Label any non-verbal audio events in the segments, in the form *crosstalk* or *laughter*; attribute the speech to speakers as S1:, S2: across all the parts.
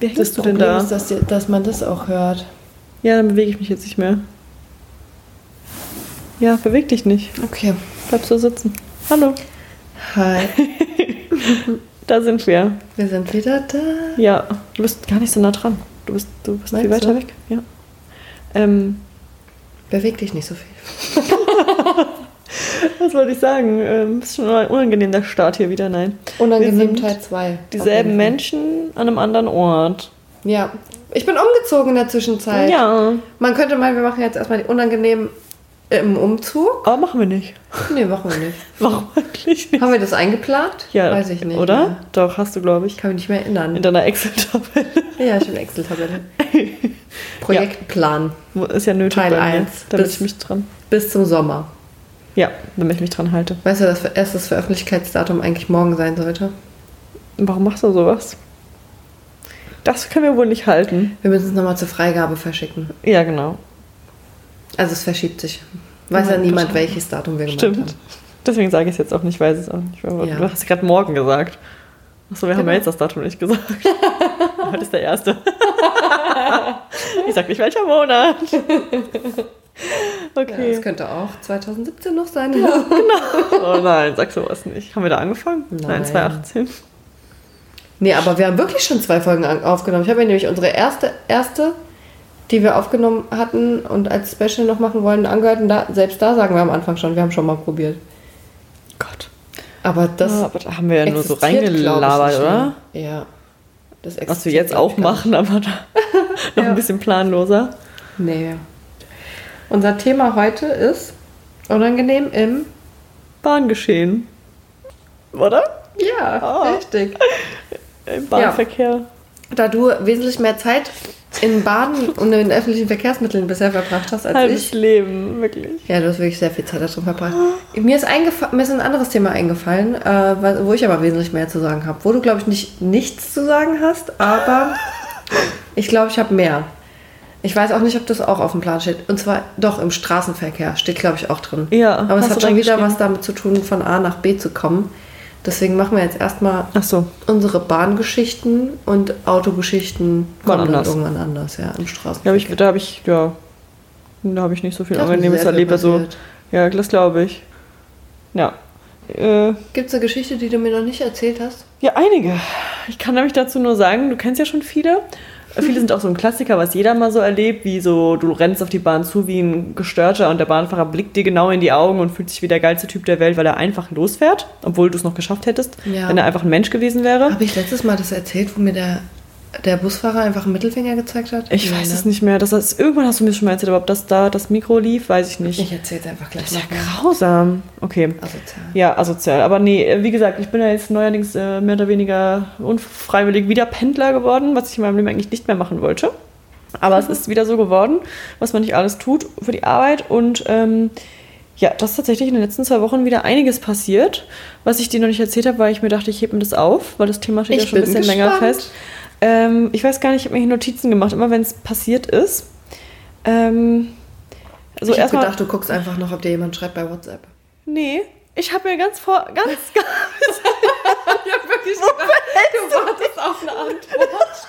S1: Hängst
S2: Das
S1: du denn da?
S2: ist, dass, dass man das auch hört.
S1: Ja, dann bewege ich mich jetzt nicht mehr. Ja, beweg dich nicht.
S2: Okay.
S1: Bleib so sitzen. Hallo.
S2: Hi. *laughs*
S1: Da sind wir.
S2: Wir sind wieder da.
S1: Ja, du bist gar nicht so nah dran. Du bist, du bist viel weiter
S2: du?
S1: weg. Ja. Ähm,
S2: Beweg dich nicht so viel. *laughs*
S1: was wollte ich sagen? Ähm, ist schon unangenehm der Start hier wieder. Nein.
S2: Unangenehm Teil 2.
S1: Dieselben Menschen an einem anderen Ort.
S2: Ja. Ich bin umgezogen in der Zwischenzeit.
S1: Ja,
S2: Man könnte mal, wir machen jetzt erstmal die unangenehmen im Umzug.
S1: aber machen wir nicht.
S2: Nee, machen wir nicht. *laughs*
S1: Warum eigentlich nicht?
S2: Haben wir das eingeplant?
S1: Ja,
S2: Weiß ich nicht.
S1: Oder?
S2: mehr.
S1: Doch, hast du, glaube ich.
S2: Kann mich nicht mehr erinnern.
S1: In deiner Excel-Tabelle. *laughs*
S2: Ja, ich bin Excel-Tabelle. *laughs* Projektplan
S1: Wo- Ist ja nötig
S2: Teil
S1: bei mir,
S2: eins.
S1: damit
S2: Bis-
S1: ich mich dran...
S2: bis zum Sommer.
S1: Ja, damit ich mich dran halte.
S2: Weißt du, dass erst das Veröffentlichkeitsdatum eigentlich morgen sein sollte?
S1: Warum machst du sowas? Das können wir wohl nicht halten.
S2: Wir müssen es nochmal zur Freigabe verschicken.
S1: Ja, genau.
S2: Also es verschiebt sich. Weiß ja
S1: Ja,
S2: niemand, welches Datum wir gemacht
S1: Stimmt.
S2: haben.
S1: Deswegen sage ich es jetzt auch nicht, weiß es auch nicht.
S2: Ja.
S1: Du hast gerade morgen gesagt. Achso, wir haben
S2: Genau.
S1: ja jetzt das Datum nicht gesagt. *laughs* Heute ist der erste. *laughs* ich sag nicht welcher Monat. *laughs*
S2: Ja,
S1: Okay.
S2: das könnte auch 2017 noch sein. *laughs*
S1: oh nein, sag sowas nicht. Haben wir da angefangen? Nein,
S2: Nein.
S1: 2018.
S2: Nee, aber wir haben wirklich schon zwei Folgen aufgenommen. Ich habe ja nämlich unsere erste, erste, die wir aufgenommen hatten und als Special noch machen wollen, angehört. Und da, selbst da sagen wir am Anfang schon, wir haben schon mal probiert.
S1: Gott.
S2: Aber das
S1: ja, aber da haben wir ja nur so reingelabert, oder?
S2: Ja. Das
S1: Was wir jetzt auch machen, aber da *laughs* noch
S2: Ja.
S1: ein bisschen planloser.
S2: Nee. Unser Thema heute ist unangenehm im
S1: Bahngeschehen. Oder?
S2: Ja,
S1: Ah.
S2: richtig. *laughs*
S1: Im Bahnverkehr.
S2: Da du wesentlich mehr Zeit in Baden und in öffentlichen Verkehrsmitteln bisher verbracht hast als
S1: Halbes
S2: ich.
S1: Leben, wirklich.
S2: Ja, du hast wirklich sehr viel Zeit darin verbracht. Mir ist, mir ist ein anderes Thema eingefallen, äh, wo ich aber wesentlich mehr zu sagen habe. Wo du, glaube ich, nicht nichts zu sagen hast, aber *laughs* ich glaube, ich habe mehr. Ich weiß auch nicht, ob das auch auf dem Plan steht. Und zwar doch im Straßenverkehr steht, glaube ich, auch drin.
S1: Ja,
S2: aber es hat schon wieder was damit zu tun, von A nach B zu kommen. Deswegen machen wir jetzt erstmal
S1: so.
S2: unsere Bahngeschichten und Autogeschichten kommen
S1: anders.
S2: irgendwann anders, ja, im
S1: Ja,
S2: Straßenverkehr.
S1: aber ich, da habe ich, ja, da habe ich nicht so viel Angenehmes erlebt. Also, ja, das glaube ich. Ja. Äh,
S2: Gibt es eine Geschichte, die du mir noch nicht erzählt hast?
S1: ja, einige. Ich kann nämlich dazu nur sagen, du kennst ja schon viele. Viele sind auch so ein Klassiker, was jeder mal so erlebt, wie so, du rennst auf die Bahn zu wie ein Gestörter und der Bahnfahrer blickt dir genau in die Augen und fühlt sich wie der geilste Typ der Welt, weil er einfach losfährt, obwohl du es noch geschafft hättest,
S2: Ja.
S1: wenn er einfach ein Mensch gewesen wäre.
S2: Habe ich letztes Mal das erzählt, wo mir der, der Busfahrer einfach einen Mittelfinger gezeigt hat?
S1: Ich
S2: Nee,
S1: weiß
S2: ne?
S1: es nicht mehr. Das ist, irgendwann hast du mir schon mal erzählt, aber ob das da das Mikro lief, weiß ich nicht.
S2: Ich erzähle es einfach gleich
S1: Das ist ja grausam. Okay.
S2: Asozial.
S1: Ja, asozial. Aber nee, äh, wie gesagt, ich bin ja jetzt neuerdings äh, mehr oder weniger unfreiwillig wieder Pendler geworden, was ich in meinem Leben eigentlich nicht mehr machen wollte. Aber es ist wieder so geworden, was man nicht alles tut für die Arbeit. Und ähm, ja, das ist tatsächlich in den letzten zwei Wochen wieder einiges passiert. Was ich dir noch nicht erzählt habe, weil ich mir dachte, ich hebe mir das auf, weil das Thema steht
S2: Ich
S1: ja schon ein bisschen länger
S2: gespannt.
S1: fest. Ähm, ich weiß gar nicht, ich habe mir hier Notizen gemacht, immer wenn es passiert ist. Ähm, so
S2: ich habe gedacht, du guckst einfach noch, ob dir jemand schreibt bei WhatsApp.
S1: Nee, ich habe mir ganz vor, ganz, *laughs* *laughs* ganz
S2: Ich habe wirklich gedacht, du wartest auf eine Antwort.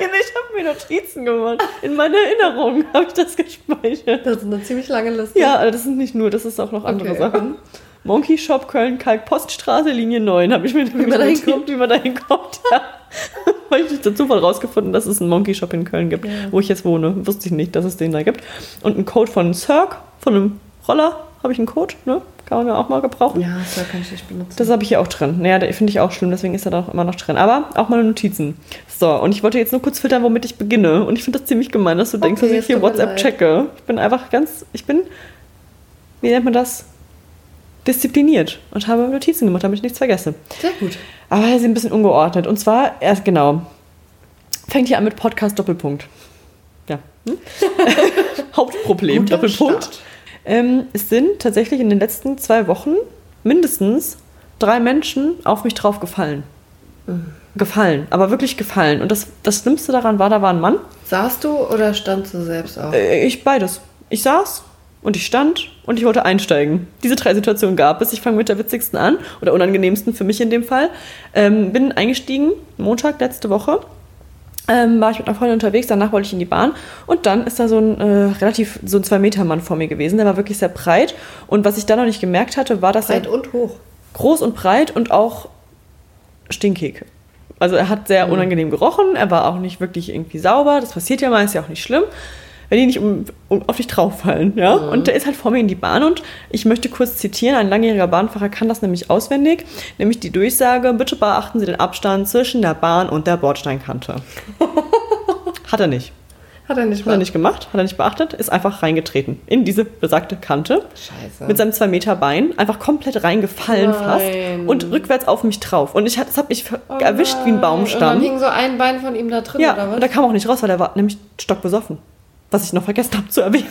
S1: Nein, ich habe mir Notizen gemacht. In meiner Erinnerung habe ich das gespeichert.
S2: Das ist eine ziemlich lange Liste.
S1: Ja, aber das sind nicht nur, das ist auch noch andere
S2: Okay.
S1: Sachen. Monkey Shop Köln Kalk Poststraße Linie 9 habe ich mir
S2: Wie man da hinkommt.
S1: wie man da hinkommt. Ja. *laughs* Weil ich durch den Zufall rausgefunden, dass es einen Monkey Shop in Köln gibt,
S2: Ja.
S1: wo ich jetzt wohne. Wusste ich nicht, dass es den da gibt. Und ein Code von Cirque, von einem Roller habe ich einen Code, ne? Kann man ja auch mal gebrauchen.
S2: Ja, das kann ich nicht benutzen.
S1: Das habe ich hier auch drin. Naja, finde ich auch schlimm, deswegen ist er da auch immer noch drin. Aber auch meine Notizen. So, und ich wollte jetzt nur kurz filtern, womit ich beginne. Und ich finde das ziemlich gemein, dass du denkst,
S2: Okay,
S1: dass ich hier WhatsApp
S2: leid.
S1: checke. Ich bin einfach ganz, ich bin, wie nennt man das? Diszipliniert und habe Notizen gemacht, damit ich nichts vergesse.
S2: Sehr gut.
S1: Aber sie sind ein bisschen ungeordnet. Und zwar, erst genau, fängt hier an mit Podcast Doppelpunkt. Ja. Hm? *laughs* Hauptproblem,
S2: Guter
S1: Doppelpunkt. Ähm, es sind tatsächlich in den letzten zwei Wochen mindestens drei Menschen auf mich drauf gefallen. Gefallen, aber wirklich gefallen. Und das, das Schlimmste daran war, da war ein Mann.
S2: Saßt du oder standst du selbst auf?
S1: Äh, ich beides. Ich saß und ich stand und ich wollte einsteigen. Diese drei Situationen gab es. Ich fange mit der witzigsten an oder unangenehmsten für mich in dem Fall. Ähm, bin eingestiegen, Montag letzte Woche. ähm, war ich mit einer Freundin unterwegs, danach wollte ich in die Bahn und dann ist da so ein äh, relativ, so ein Zwei-Meter-Mann vor mir gewesen, der war wirklich sehr breit und was ich dann noch nicht gemerkt hatte, war, dass
S2: Breit
S1: er
S2: und hoch.
S1: groß und breit und auch stinkig. Also er hat sehr unangenehm gerochen, er war auch nicht wirklich irgendwie sauber, das passiert ja mal, ist ja auch nicht schlimm, wenn die nicht um, um, auf dich drauffallen, ja. Und der ist halt vor mir in die Bahn und ich möchte kurz zitieren, ein langjähriger Bahnfahrer kann das nämlich auswendig, nämlich die Durchsage, bitte beachten Sie den Abstand zwischen der Bahn und der Bordsteinkante. *laughs* hat er nicht.
S2: Hat er nicht
S1: Hat er nicht gemacht, hat er nicht beachtet, ist einfach reingetreten in diese besagte Kante.
S2: Scheiße.
S1: Mit seinem 2 Meter Bein einfach komplett reingefallen
S2: Nein.
S1: fast und rückwärts auf mich drauf. Und ich, das hat mich
S2: Oh
S1: erwischt wie ein
S2: nein. Und dann
S1: Baumstamm.
S2: hing so ein Bein von ihm da drin,
S1: Ja,
S2: oder was?
S1: und der kam auch nicht raus, weil der war nämlich stockbesoffen. Was ich noch vergessen habe zu erwähnen.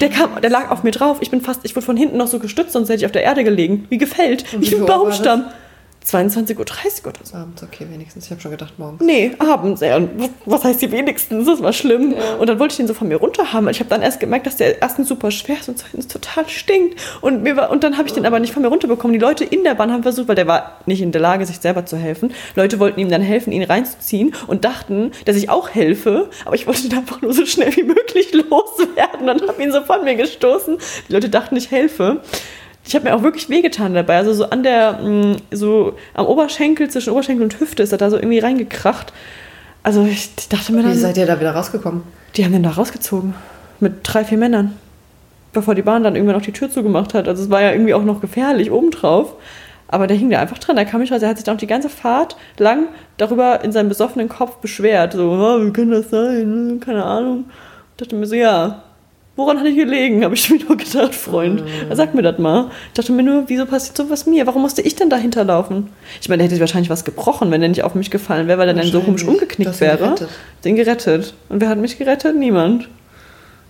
S1: Der, kam, der lag auf mir drauf. Ich bin fast, ich wurde von hinten noch so gestützt, sonst hätte ich auf der Erde gelegen. Wie gefällt. Wie
S2: wie
S1: ein
S2: war
S1: Baumstamm. 22.30 Uhr oder so.
S2: Abends, okay, wenigstens. Ich habe schon gedacht, morgens.
S1: Nee, abends. Ja. Und Was heißt die wenigstens? Das war schlimm. Und dann wollte ich den so von mir runterhaben. Ich habe dann erst gemerkt, dass der erstens super schwer ist und zweitens total stinkt. Und, mir war, und dann habe ich den aber nicht von mir runterbekommen. Die Leute in der Bahn haben versucht, weil der war nicht in der Lage, sich selber zu helfen. Leute wollten ihm dann helfen, ihn reinzuziehen und dachten, dass ich auch helfe. Aber ich wollte ihn einfach nur so schnell wie möglich *laughs* loswerden und habe ihn so von mir gestoßen. Die Leute dachten, ich helfe. Ich habe mir auch wirklich wehgetan dabei. Also so an der, mh, so am Oberschenkel, zwischen Oberschenkel und Hüfte ist er da so irgendwie reingekracht. Also ich, ich dachte mir
S2: Wie
S1: dann,
S2: seid ihr da wieder rausgekommen?
S1: die haben den da rausgezogen. Mit drei, vier Männern. Bevor die Bahn dann irgendwann auch die Tür zugemacht hat. Also es war ja irgendwie auch noch gefährlich obendrauf. Aber der hing da einfach dran, der kam nicht raus. Er hat sich dann auch die ganze Fahrt lang darüber in seinem besoffenen Kopf beschwert. So, "Ah, wie kann das sein? Keine Ahnung. Ich dachte mir so, ja, woran hat ich gelegen? Habe ich mir nur gedacht, Freund. Sag mir das mal. Ich dachte mir nur, wieso passiert sowas mir? Warum musste ich denn dahinter laufen? Ich meine, der hätte wahrscheinlich was gebrochen, wenn er nicht auf mich gefallen wäre, weil er dann so komisch umgeknickt wäre.
S2: gerettet.
S1: Den gerettet. Und wer hat mich gerettet? Niemand.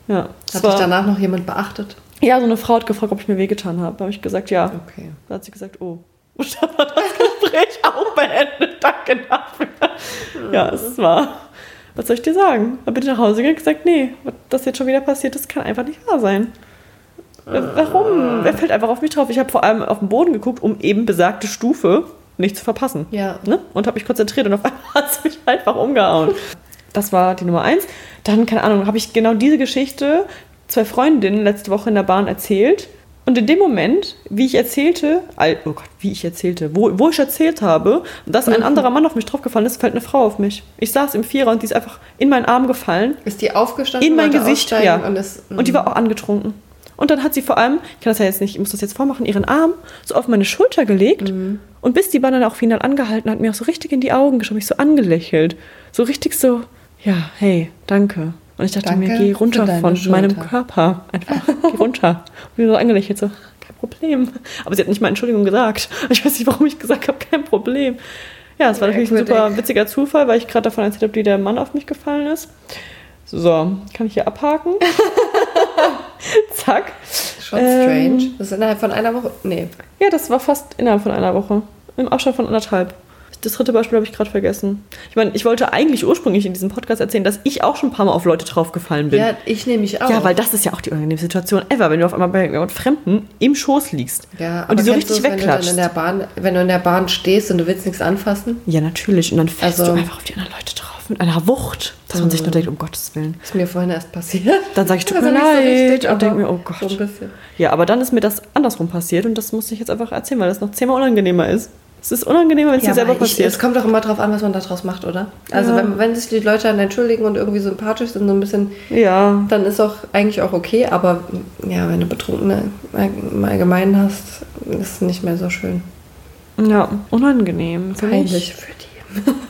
S1: Ja.
S2: Hat dich danach noch jemand beachtet?
S1: ja, so eine Frau hat gefragt, ob ich mir wehgetan habe. Da habe ich gesagt, ja.
S2: Okay.
S1: Da hat sie gesagt, oh. *laughs* Und dann war das Gespräch auch beendet. Danke dafür. Ja, es war. Was soll ich dir sagen? Da bin ich nach Hause gegangen und gesagt, nee, was das jetzt schon wieder passiert ist, kann einfach nicht wahr sein. Warum? Er fällt einfach auf mich drauf. Ich habe vor allem auf den Boden geguckt, um eben besagte Stufe nicht zu verpassen.
S2: Ja.
S1: Ne? Und habe mich konzentriert und auf *laughs* einmal hat es mich einfach umgehauen. Das war die Nummer eins. Dann, keine Ahnung, habe ich genau diese Geschichte zwei Freundinnen letzte Woche in der Bahn erzählt. Und in dem Moment, wie ich erzählte, oh Gott, wie ich erzählte, wo, wo ich erzählt habe, dass ein anderer Mann auf mich draufgefallen ist, fällt eine Frau auf mich. Ich saß im Vierer und die ist einfach in meinen Arm gefallen
S2: Ist die aufgestanden?
S1: in mein Gesicht, ja.
S2: Und, ist,
S1: Und die war auch angetrunken. Und dann hat sie vor allem, ich kann das ja jetzt nicht, ich muss das jetzt vormachen, ihren Arm so auf meine Schulter gelegt.
S2: Mhm.
S1: Und bis die Bahn dann auch final angehalten hat, mir auch so richtig in die Augen geschaut, mich so angelächelt. So richtig so, ja, hey, danke. Und ich dachte
S2: Danke
S1: mir, geh runter von meinem
S2: Schulter.
S1: Körper. Einfach, geh runter. Und mir so angelächelt, so, kein Problem. Aber sie hat nicht mal Entschuldigung gesagt. Ich weiß nicht, warum ich gesagt habe, kein Problem. Ja, es war natürlich ein super witziger Zufall, weil ich gerade davon erzählt habe, wie der Mann auf mich gefallen ist. So, kann ich hier abhaken? *laughs* Zack.
S2: Schon
S1: Ähm,
S2: strange. Das ist innerhalb von einer Woche. Nee.
S1: Ja, das war fast innerhalb von einer Woche. Im Abstand von anderthalb. Das dritte Beispiel habe ich gerade vergessen. Ich meine, ich wollte eigentlich ursprünglich in diesem Podcast erzählen, dass ich auch schon ein paar Mal auf Leute draufgefallen bin.
S2: Ja, ich nehme mich auch.
S1: Ja, weil das ist ja auch die unangenehme Situation ever, wenn du auf einmal bei jemand Fremden im Schoß liegst
S2: Ja,
S1: und die so richtig
S2: es, wenn du
S1: wegklatscht.
S2: in der Bahn, wenn du in der Bahn stehst und du willst nichts anfassen?
S1: Ja, natürlich. Und dann fällst
S2: Also-
S1: du einfach auf die anderen Leute drauf mit einer Wucht, dass man sich nur denkt, um Gottes Willen.
S2: Ist mir vorhin erst passiert.
S1: Dann sage ich, tut
S2: Also
S1: mir
S2: so
S1: leid
S2: richtig,
S1: und denke mir, oh Gott.
S2: So.
S1: Ja, aber dann ist mir das andersrum passiert und das muss ich jetzt einfach erzählen, weil das noch zehnmal unangenehmer ist. Es ist unangenehmer, wenn es dir selber
S2: ich,
S1: passiert.
S2: es kommt doch immer drauf an, was man daraus macht, oder? Also
S1: Ja.
S2: wenn, wenn sich die Leute dann entschuldigen und irgendwie sympathisch sind, so ein bisschen,
S1: ja,
S2: dann ist auch eigentlich auch okay. Aber ja, wenn du Betrunkene im Allgemeinen hast, ist es nicht mehr so schön.
S1: ja, unangenehm für
S2: Peinlich für die. *laughs*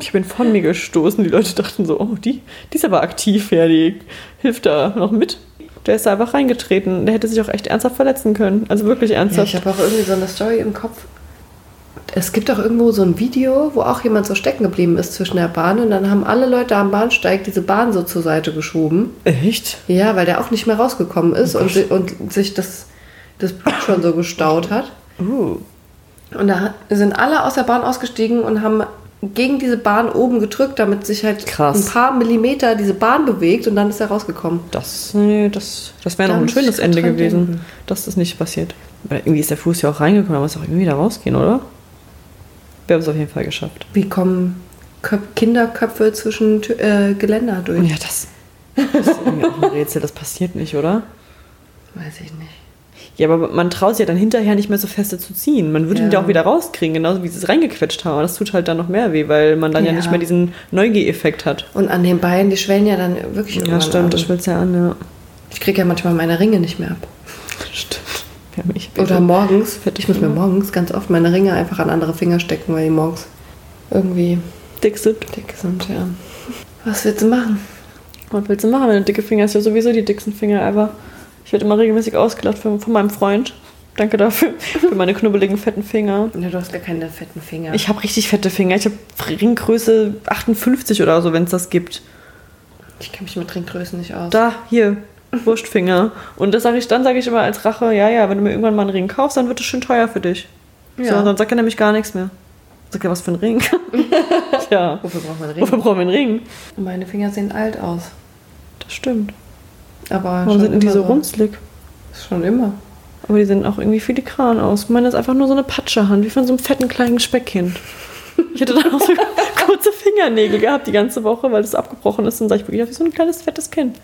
S1: Ich bin von mir gestoßen. Die Leute dachten so, oh, die, die ist aber aktiv, ja, die hilft da noch mit. Der ist da einfach reingetreten. Der hätte sich auch echt ernsthaft verletzen können. Also wirklich
S2: Ja,
S1: ernsthaft.
S2: ich habe auch irgendwie so eine Story im Kopf. Es gibt auch irgendwo so ein Video, wo auch jemand so stecken geblieben ist zwischen der Bahn und dann haben alle Leute am Bahnsteig diese Bahn so zur Seite geschoben.
S1: echt?
S2: Ja, weil der auch nicht mehr rausgekommen ist und, und sich das, das Blut schon so gestaut hat.
S1: Uh.
S2: Und da sind alle aus der Bahn ausgestiegen und haben gegen diese Bahn oben gedrückt, damit sich halt
S1: Krass.
S2: ein paar Millimeter diese Bahn bewegt und dann ist er rausgekommen.
S1: Das, nee, das, das wäre
S2: Da
S1: noch ein schönes Ende gewesen,
S2: denken.
S1: dass das nicht passiert. Weil irgendwie ist der Fuß ja auch reingekommen, da muss auch irgendwie da rausgehen, oder? Wir haben es auf jeden Fall geschafft.
S2: Wie kommen Köp Kinderköpfe zwischen Tü- äh, Geländer durch.
S1: Ja, das, das ist irgendwie auch ein Rätsel. Das passiert nicht, oder?
S2: Weiß ich nicht.
S1: Ja, aber man traut sich ja dann hinterher nicht mehr so feste zu ziehen. Man würde ihn
S2: Ja.
S1: ja auch wieder rauskriegen, genauso wie sie es reingequetscht haben. Aber das tut halt dann noch mehr weh, weil man dann ja,
S2: Ja.
S1: nicht mehr diesen Neugier-Effekt hat.
S2: Und an den Beinen, die schwellen ja dann wirklich
S1: Ja,
S2: irgendwann
S1: stimmt, das
S2: an.
S1: schwillt ja an, ja.
S2: Ich kriege ja manchmal meine Ringe nicht mehr ab.
S1: Stimmt. Ja, ich
S2: Oder morgens. Ich muss mir morgens ganz oft meine Ringe einfach an andere Finger stecken, weil die morgens irgendwie
S1: dick sind.
S2: dick sind, ja. Was willst du machen?
S1: Was willst du machen, wenn du dicke Finger hast? Ja, sowieso die dicksten Finger ever. Ich werde immer regelmäßig ausgelacht von, von meinem Freund. Danke dafür. *laughs* Für meine knubbeligen, fetten Finger.
S2: Ja, du hast gar keine fetten Finger.
S1: Ich habe richtig fette Finger. Ich habe Ringgröße 58 oder so, wenn es das gibt.
S2: ich kenne mich mit Trinkgrößen nicht aus.
S1: Da, hier, Wurstfinger. Und das sage ich, dann sage ich immer als Rache, ja, ja, wenn du mir irgendwann mal einen Ring kaufst, dann wird es schön teuer für dich. So,
S2: Ja.
S1: und dann sagt er nämlich gar nichts mehr. Sagt er, was für ein Ring? *laughs* ja.
S2: Wofür braucht man Ringe?
S1: Wofür brauchen wir einen Ring?
S2: Meine Finger sehen alt aus.
S1: Das stimmt.
S2: Aber
S1: Warum sind denn die
S2: immer
S1: so runzlig?
S2: Schon immer.
S1: Aber die sehen auch irgendwie filigran aus. Meine ist einfach nur so eine Patschehand, wie von so einem fetten kleinen Speckkind. Ich hätte dann auch so *laughs* kurze Fingernägel gehabt die ganze Woche, weil das abgebrochen ist. Und sah ich wirklich wie so ein kleines fettes Kind.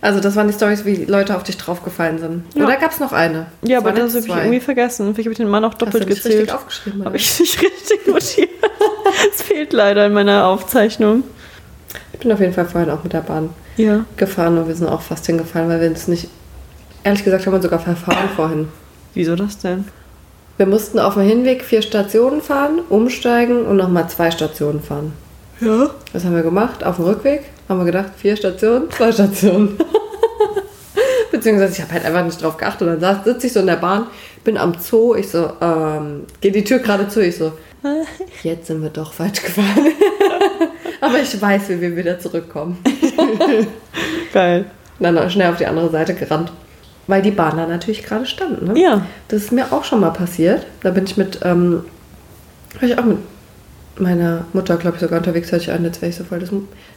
S2: Also das waren die Stories, wie Leute auf dich draufgefallen sind.
S1: Ja.
S2: Oder gab es noch eine?
S1: Ja, aber das habe ich irgendwie vergessen. Vielleicht habe ich den Mann auch
S2: Hast du
S1: doppelt gezählt.
S2: richtig aufgeschrieben?
S1: Habe ich nicht *laughs* richtig notiert. Es fehlt leider in meiner Aufzeichnung.
S2: Ich bin auf jeden Fall vorhin auch mit der Bahn
S1: Ja.
S2: gefahren und wir sind auch fast hingefallen, weil wir uns nicht... Ehrlich gesagt haben wir sogar verfahren vorhin.
S1: Wieso das denn?
S2: Wir mussten auf dem Hinweg vier Stationen fahren, umsteigen und nochmal zwei Stationen fahren.
S1: Ja.
S2: Was haben wir gemacht? Auf dem Rückweg haben wir gedacht, vier Stationen, zwei Stationen. *laughs* Beziehungsweise ich habe halt einfach nicht drauf geachtet. Und dann sitze ich so in der Bahn, bin am Zoo, ich so, ähm, geht die Tür gerade zu, ich so, *laughs* jetzt sind wir doch falsch gefahren. *laughs* Aber ich weiß, wie wir wieder zurückkommen.
S1: Geil.
S2: Dann schnell auf die andere Seite gerannt. Weil die Bahn da natürlich gerade stand. Ne?
S1: Ja.
S2: Das ist mir auch schon mal passiert. Da bin ich mit, ähm, war ich auch mit meiner Mutter, glaube ich, sogar unterwegs, hatte ich an, jetzt wäre ich so voll das,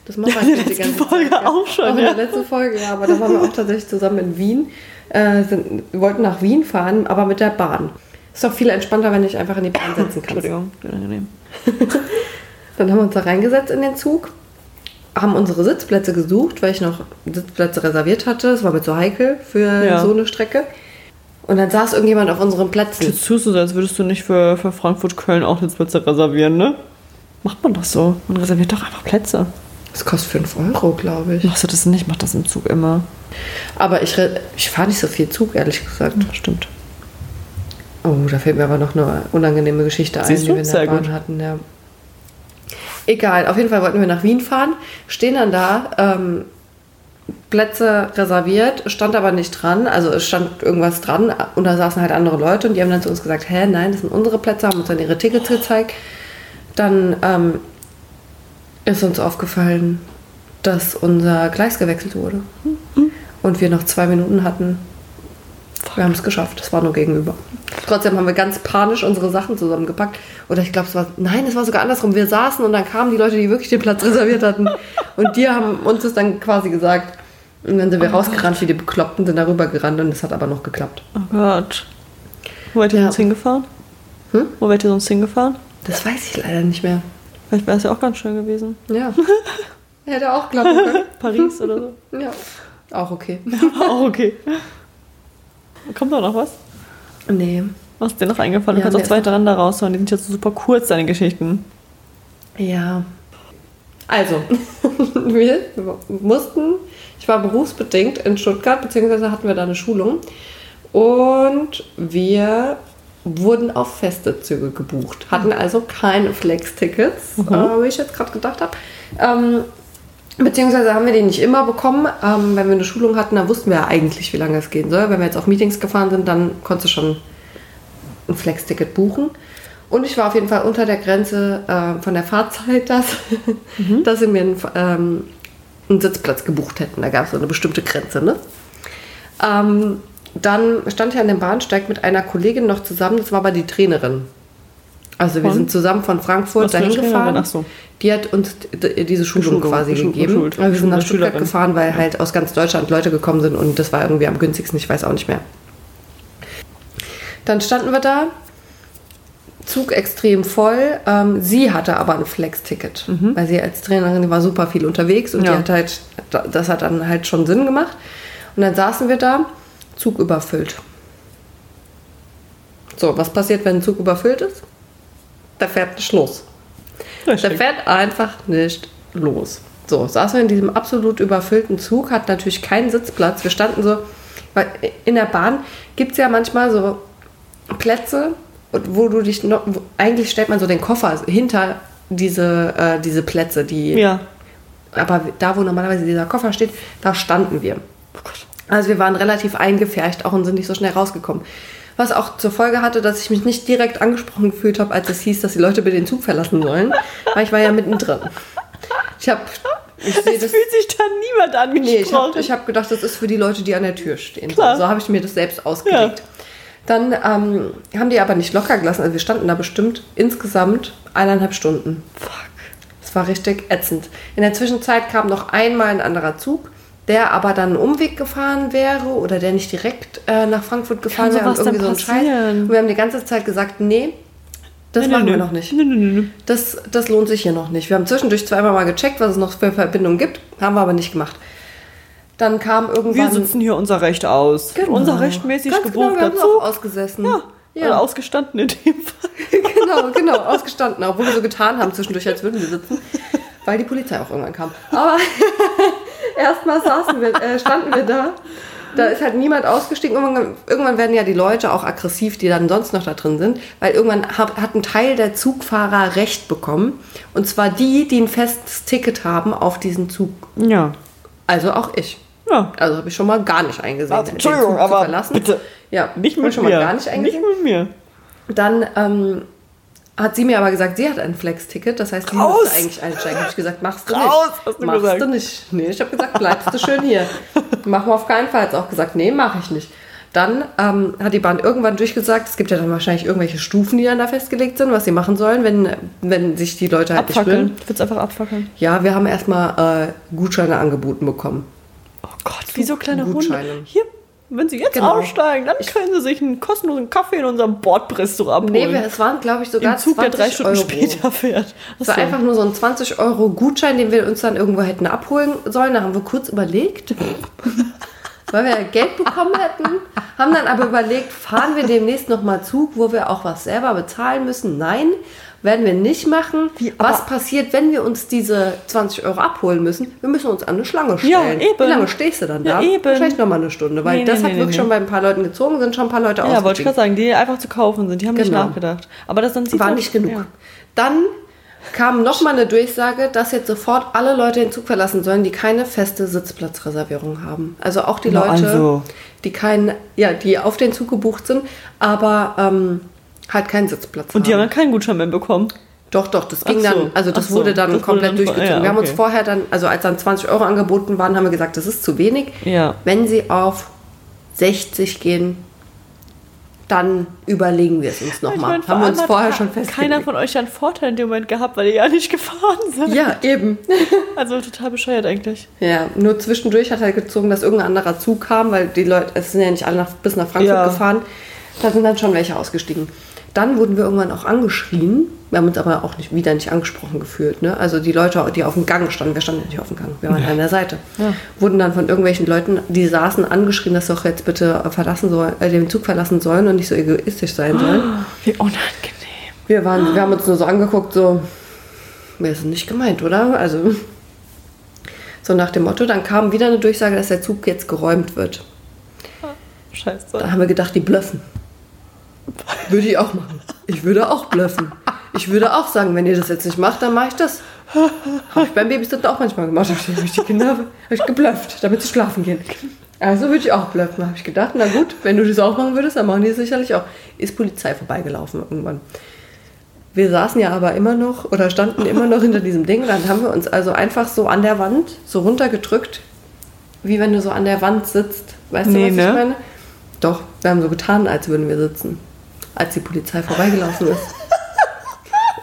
S2: das Mama
S1: In der letzten Folge auch schon,
S2: Auch in
S1: ja.
S2: der letzten Folge, ja, aber da waren wir auch tatsächlich zusammen in Wien. Äh, sind, wir wollten nach Wien fahren, aber mit der Bahn. Ist doch viel entspannter, wenn du dich einfach in die Bahn setzen kannst.
S1: Entschuldigung. Unangenehm. *laughs*
S2: Dann haben wir uns da reingesetzt in den Zug, haben unsere Sitzplätze gesucht, weil ich noch Sitzplätze reserviert hatte. Es war mir zu heikel für
S1: Ja.
S2: so eine Strecke. Und dann saß irgendjemand auf unseren Plätzen.
S1: Jetzt tust du so, als würdest du nicht für, für Frankfurt-Köln auch Sitzplätze reservieren, ne? Macht man doch so. Man reserviert doch einfach Plätze.
S2: Das kostet 5 Euro, glaube ich.
S1: Machst du das nicht? Mach das im Zug immer.
S2: Aber ich, ich fahre nicht so viel Zug, ehrlich gesagt.
S1: Stimmt.
S2: Oh, da fällt mir aber noch eine unangenehme Geschichte ein,
S1: Siehst
S2: die
S1: du?
S2: wir in der Bahn
S1: gut.
S2: hatten. Ja. Egal, auf jeden Fall wollten wir nach Wien fahren, stehen dann da, ähm, Plätze reserviert, stand aber nicht dran, also es stand irgendwas dran und da saßen halt andere Leute und die haben dann zu uns gesagt, hä, nein, das sind unsere Plätze, haben uns dann ihre Tickets gezeigt. Dann ähm, ist uns aufgefallen, dass unser Gleis gewechselt wurde und wir noch zwei Minuten hatten. Wir haben es geschafft, es war nur gegenüber. Trotzdem haben wir ganz panisch unsere Sachen zusammengepackt. Oder ich glaube, es war, nein, es war sogar andersrum. Wir saßen und dann kamen die Leute, die wirklich den Platz reserviert hatten. *laughs* Und die haben uns das dann quasi gesagt. Und dann sind wir rausgerannt wie die Bekloppten, sind darüber gerannt und es hat aber noch geklappt.
S1: Oh Gott. Wo wärt ihr
S2: Ja.
S1: sonst hingefahren?
S2: Hm?
S1: Wo wärt ihr sonst hingefahren?
S2: Das weiß ich leider nicht mehr.
S1: Vielleicht wäre es ja auch ganz schön gewesen.
S2: Ja. *laughs* Hätte auch klappen können.
S1: Paris oder so.
S2: Ja. Auch okay. *laughs*
S1: auch okay. Kommt da noch was?
S2: Nee.
S1: Was ist dir noch eingefallen?
S2: Ja,
S1: du kannst auch zwei
S2: ist noch-
S1: hintereinander raushauen. Die sind jetzt super kurz, deine Geschichten.
S2: Ja. Also, *laughs* wir mussten, ich war berufsbedingt in Stuttgart, beziehungsweise hatten wir da eine Schulung. Und wir wurden auf feste Züge gebucht, hatten also keine Flex-Tickets, äh, wie ich jetzt gerade gedacht habe. Ähm, beziehungsweise haben wir die nicht immer bekommen. Ähm, wenn wir eine Schulung hatten, dann wussten wir ja eigentlich, wie lange es gehen soll. Wenn wir jetzt auf Meetings gefahren sind, dann konntest du schon ein Flex-Ticket buchen. Und ich war auf jeden Fall unter der Grenze äh, von der Fahrzeit, dass, *laughs* dass sie mir einen, ähm, einen Sitzplatz gebucht hätten. Da gab es so eine bestimmte Grenze. Ne? Ähm, dann stand ich an dem Bahnsteig mit einer Kollegin noch zusammen, das war aber die Trainerin. Also wir
S1: Von?
S2: sind zusammen von Frankfurt
S1: Was
S2: dahin gefahren.
S1: So.
S2: Die hat uns diese Schulung,
S1: Schulung,
S2: quasi
S1: geschult-
S2: gegeben. Aber wir sind nach Stuttgart
S1: Schülerin.
S2: gefahren, weil halt aus ganz Deutschland Leute gekommen sind und das war irgendwie am günstigsten, ich weiß auch nicht mehr. Dann standen wir da. Zug extrem voll. Ähm, sie hatte aber ein Flex-Ticket, weil sie als Trainerin war super viel unterwegs und
S1: Mhm. Ja.
S2: die hat halt, das hat dann halt schon Sinn gemacht. Und dann saßen wir da, Zug überfüllt. So, was passiert, wenn ein Zug überfüllt ist? Da fährt nicht los. Der
S1: Richtig.
S2: fährt einfach nicht los. So, saßen wir in diesem absolut überfüllten Zug, hat natürlich keinen Sitzplatz. Wir standen so, weil in der Bahn gibt es ja manchmal so Plätze, wo du dich noch, wo, eigentlich stellt man so den Koffer hinter diese, äh, diese Plätze, die,
S1: Ja.
S2: aber da, wo normalerweise dieser Koffer steht, da standen wir. Also wir waren relativ eingefärcht auch und sind nicht so schnell rausgekommen. Was auch zur Folge hatte, dass ich mich nicht direkt angesprochen gefühlt habe, als es hieß, dass die Leute bitte den Zug verlassen sollen. Weil ich war ja mittendrin. Ich habe... Ich
S1: Es
S2: das...
S1: fühlt sich da niemand
S2: Nee, ich habe
S1: angesprochen.
S2: hab gedacht, das ist für die Leute, die an der Tür stehen.
S1: Klar.
S2: So, so habe ich mir das selbst ausgelegt. Dann ähm, haben die aber nicht locker gelassen. Also wir standen da bestimmt insgesamt eineinhalb Stunden.
S1: Fuck.
S2: Es war richtig ätzend. In der Zwischenzeit kam noch einmal ein anderer Zug, der aber dann einen Umweg gefahren wäre oder der nicht direkt äh, nach Frankfurt gefahren wäre. und irgendwie so ein Scheiß. Und wir haben die ganze Zeit gesagt, nee, das
S1: Nee,
S2: machen
S1: nee,
S2: wir noch nicht. Das, das lohnt sich hier noch nicht. Wir haben zwischendurch zweimal mal gecheckt, was es noch für Verbindungen gibt, haben wir aber nicht gemacht. Dann kam irgendwann...
S1: Wir sitzen hier unser Recht aus.
S2: Genau.
S1: Unser rechtmäßig
S2: Ganz genau, wir
S1: Zug.
S2: auch ausgesessen.
S1: Ja.
S2: Ja.
S1: Oder ausgestanden in dem Fall. *laughs*
S2: genau, genau, ausgestanden, obwohl wir so getan haben zwischendurch, als würden wir sitzen, weil die Polizei auch irgendwann kam. Aber erstmal saßen wir, äh, standen wir da. Da ist halt niemand ausgestiegen. Irgendwann, irgendwann werden ja die Leute auch aggressiv, die dann sonst noch da drin sind, weil irgendwann hat, hat ein Teil der Zugfahrer Recht bekommen. Und zwar die, die ein festes Ticket haben auf diesen Zug.
S1: Ja.
S2: Also auch ich.
S1: Ja.
S2: Also habe ich schon mal gar nicht eingesehen,
S1: Also,
S2: den
S1: Entschuldigung, aber
S2: verlassen.
S1: bitte.
S2: Ja,
S1: Nicht mit
S2: schon
S1: mir.
S2: mal gar nicht eingesehen.
S1: Nicht mit mir.
S2: Dann ähm, hat sie mir aber gesagt, sie hat ein Flex-Ticket. Das heißt, sie
S1: Raus!
S2: musste eigentlich einsteigen. Habe ich gesagt, machst du
S1: Raus,
S2: nicht.
S1: hast du
S2: machst
S1: gesagt.
S2: du nicht. Nee, ich habe gesagt, bleibst du schön hier. Machen wir auf keinen Fall. Hat sie auch gesagt, nee, mache ich nicht. Dann ähm, hat die Bahn irgendwann durchgesagt, es gibt ja dann wahrscheinlich irgendwelche Stufen, die dann da festgelegt sind, was sie machen sollen, wenn, wenn sich die Leute halt nicht
S1: Abfackeln. Du willst einfach abfackeln.
S2: Ja, wir haben erstmal äh, Gutscheine angeboten bekommen.
S1: Oh Gott, wie so kleine
S2: Gutscheine.
S1: Hunde. Hier, wenn Sie jetzt
S2: Genau.
S1: aussteigen, dann können Sie sich einen kostenlosen Kaffee in unserem Bordrestaurant
S2: Nee,
S1: abholen.
S2: wir, es waren, glaube ich, sogar
S1: Im Zug, der
S2: 20
S1: drei Stunden
S2: Euro.
S1: später fährt.
S2: Es war einfach nur so ein 20 Euro Gutschein, den wir uns dann irgendwo hätten abholen sollen. Da haben wir kurz überlegt, *laughs* weil wir Geld bekommen hätten. Haben dann aber überlegt, fahren wir demnächst nochmal Zug, wo wir auch was selber bezahlen müssen? Nein, werden wir nicht machen.
S1: Wie,
S2: was passiert, wenn wir uns diese 20 Euro abholen müssen? Wir müssen uns an eine Schlange stellen.
S1: Ja, eben.
S2: Wie lange stehst du dann
S1: Ja,
S2: da?
S1: eben.
S2: Wahrscheinlich nochmal eine Stunde, weil
S1: Nee,
S2: das
S1: nee,
S2: hat
S1: nee,
S2: wirklich schon bei ein paar Leuten gezogen, sind schon ein paar Leute
S1: Ja, wollte ich gerade sagen, die einfach zu kaufen sind. Die haben nicht
S2: Genau.
S1: nachgedacht. Aber das dann
S2: war nicht genug.
S1: Ja.
S2: Dann kam nochmal eine Durchsage, dass jetzt sofort alle Leute den Zug verlassen sollen, die keine feste Sitzplatzreservierung haben. Also auch die Leute,
S1: also.
S2: die keinen, ja, die auf den Zug gebucht sind, aber ähm, halt keinen Sitzplatz
S1: Und die haben dann keinen Gutschein mehr bekommen.
S2: Doch, doch, das ging
S1: so,
S2: dann, also das
S1: so,
S2: wurde dann
S1: das wurde
S2: komplett
S1: dann-
S2: durchgezogen.
S1: ja,
S2: Wir haben uns
S1: okay.
S2: vorher dann, also als dann 20 Euro angeboten waren, haben wir gesagt, das ist zu wenig.
S1: Ja.
S2: Wenn sie auf 60 gehen, dann überlegen wir es uns
S1: Ich
S2: nochmal.
S1: mein, vor
S2: haben wir uns vorher schon festgelegt.
S1: Keiner von euch hat einen Vorteil in dem Moment gehabt, weil ihr ja *laughs* nicht gefahren seid.
S2: Ja, eben. *laughs*
S1: Also total bescheuert eigentlich.
S2: Ja, nur zwischendurch hat er gezogen, dass irgendein anderer Zug kam, weil die Leute, es sind ja nicht alle nach, bis nach Frankfurt
S1: Ja.
S2: gefahren. Da sind dann schon welche ausgestiegen. Dann wurden wir irgendwann auch angeschrien. Wir haben uns aber auch nicht, wieder nicht angesprochen gefühlt. Ne? Also die Leute, die auf dem Gang standen, wir standen ja nicht auf dem Gang, wir waren an der Seite,
S1: Ja.
S2: wurden dann von irgendwelchen Leuten, die saßen, angeschrien, dass sie doch jetzt bitte verlassen sollen, äh, den Zug verlassen sollen und nicht so egoistisch sein sollen.
S1: Wie unangenehm.
S2: Wir, waren, wir haben uns nur so angeguckt, so, wir sind nicht gemeint, oder? Also, so nach dem Motto, dann kam wieder eine Durchsage, dass der Zug jetzt geräumt wird.
S1: Scheiße.
S2: Da haben wir gedacht, die blöffen. Würde ich auch machen. Ich würde auch blöffen. Ich würde auch sagen, wenn ihr das jetzt nicht macht, dann mache ich das. Habe ich beim Babysitter auch manchmal gemacht. Habe ich die Kinder habe ich geblufft, damit sie schlafen gehen. Also würde ich auch bluffen, habe ich gedacht. Na gut, wenn du das auch machen würdest, dann machen die es sicherlich auch. Ist Polizei vorbeigelaufen irgendwann. Wir saßen ja aber immer noch oder standen immer noch hinter diesem Ding. Dann haben wir uns also einfach so an der Wand so runtergedrückt, wie wenn du so an der Wand sitzt. Weißt
S1: Nee,
S2: du, was
S1: ne?
S2: ich meine? Doch, wir haben so getan, als würden wir sitzen, als die Polizei vorbeigelaufen ist.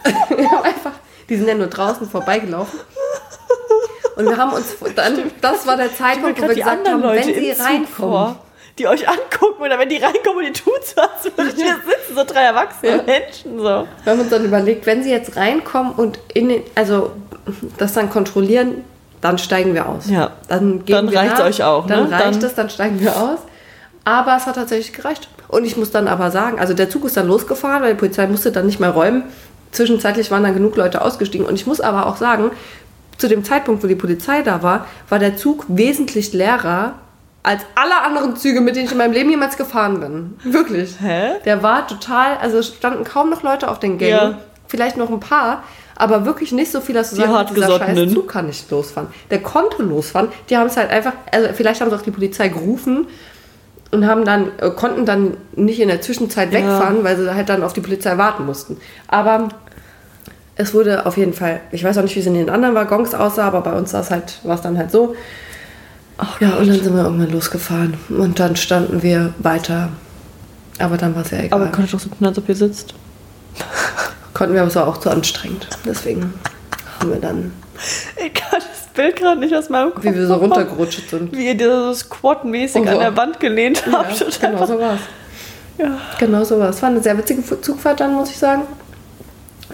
S2: *laughs* wir haben einfach, die sind ja nur draußen vorbeigelaufen. Und wir haben uns dann, das war der Zeitpunkt, wo wir gesagt haben,
S1: Leute
S2: wenn sie reinkommen.
S1: vor, die euch angucken oder wenn die reinkommen und die tun so, als würdet ihr *laughs* sitzen, so drei erwachsene
S2: Ja.
S1: Menschen. So.
S2: Wir haben uns dann überlegt, wenn sie jetzt reinkommen und in den, also das dann kontrollieren, dann steigen wir aus.
S1: Ja.
S2: Dann, geben
S1: Dann reicht's
S2: nach,
S1: euch auch, ne?
S2: Dann reicht
S1: Dann-
S2: es, dann steigen wir aus. Aber es hat tatsächlich gereicht. Und ich muss dann aber sagen, also der Zug ist dann losgefahren, weil die Polizei musste dann nicht mehr räumen. Zwischenzeitlich waren dann genug Leute ausgestiegen. Und ich muss aber auch sagen, zu dem Zeitpunkt, wo die Polizei da war, war der Zug wesentlich leerer als alle anderen Züge, mit denen ich in meinem Leben jemals gefahren bin. Wirklich.
S1: Hä?
S2: Der war total, also es standen kaum noch Leute auf den Gängen.
S1: Ja.
S2: Vielleicht noch ein paar, aber wirklich nicht so viel, dass du
S1: Die
S2: kannst, dieser scheiß. Zug kann nicht losfahren. Der konnte losfahren. Die haben es halt einfach, also vielleicht haben sie auch die Polizei gerufen und haben dann, äh, konnten dann nicht in der Zwischenzeit
S1: Ja.
S2: wegfahren, weil sie halt dann auf die Polizei warten mussten. Aber es wurde auf jeden Fall, ich weiß auch nicht, wie es in den anderen Waggons aussah, aber bei uns halt, war es dann halt so.
S1: Ach
S2: Ja, und dann sind wir irgendwann losgefahren. Und dann standen wir weiter. Aber dann war es ja egal.
S1: Aber konnte doch so tun, als ob ihr sitzt.
S2: Konnten wir, aber es war auch zu anstrengend. Deswegen haben wir dann,
S1: das Bild gerade nicht aus meinem Kopf.
S2: wie wir so runtergerutscht sind.
S1: Wie ihr so squat-mäßig
S2: Oh, so.
S1: an der Wand gelehnt
S2: Ja,
S1: habt.
S2: genau so war es.
S1: Ja.
S2: Genau so war es. War eine sehr witzige Zugfahrt dann, muss ich sagen.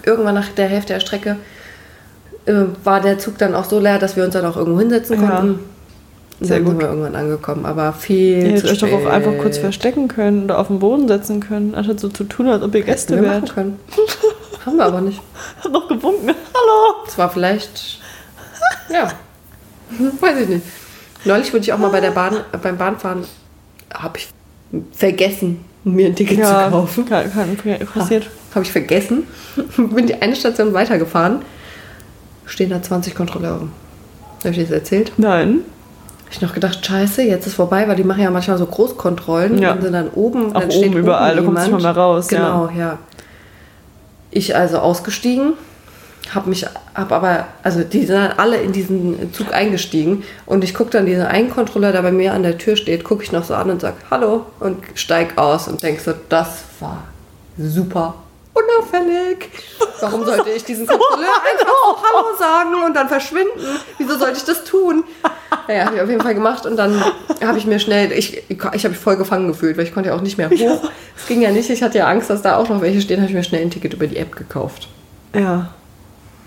S2: Irgendwann nach der Hälfte der Strecke äh, war der Zug dann auch so leer, dass wir uns dann auch irgendwo hinsetzen
S1: Ja.
S2: konnten. Und
S1: Sehr
S2: dann
S1: gut.
S2: sind wir irgendwann angekommen, aber viel
S1: Ihr hättet
S2: zu
S1: euch doch
S2: spät.
S1: auch einfach kurz verstecken können oder auf den Boden setzen können, anstatt so zu tun, als ob ihr Gäste wärt.
S2: können. Haben wir aber nicht. *laughs*
S1: Hab noch gewunken. Hallo!
S2: Es war vielleicht. Ja. Weiß ich nicht. Neulich wurde ich auch mal bei der Bahn, beim Bahnfahren, habe ich vergessen, mir ein Ticket zu kaufen.
S1: Kann, kann, passiert.
S2: Habe ich vergessen. *laughs* Bin die eine Station weitergefahren. Stehen da 20 Kontrolleure. Habe ich dir das erzählt?
S1: Nein.
S2: Habe ich noch gedacht, scheiße, jetzt ist vorbei, weil die machen ja manchmal so Großkontrollen
S1: Ja.
S2: und sind dann oben.
S1: Auch
S2: dann
S1: oben überall, da kommst du nicht mal raus, ja.
S2: Genau, ja. Ich also ausgestiegen, habe mich, habe aber, also die sind dann alle in diesen Zug eingestiegen und ich gucke dann diesen einen Kontrolleur, der bei mir an der Tür steht, gucke ich noch so an und sage Hallo und steig aus und denk so, das war super unauffällig. Warum sollte ich diesen Kontrolleur *laughs* einfach so Hallo sagen und dann verschwinden? Wieso sollte ich das tun? Naja, habe ich auf jeden Fall gemacht und dann habe ich mir schnell, ich, ich habe mich voll gefangen gefühlt, weil ich konnte ja auch nicht mehr hoch. Es ging ja nicht, ich hatte ja Angst, dass da auch noch welche stehen, habe ich mir schnell ein Ticket über die App gekauft.
S1: Ja.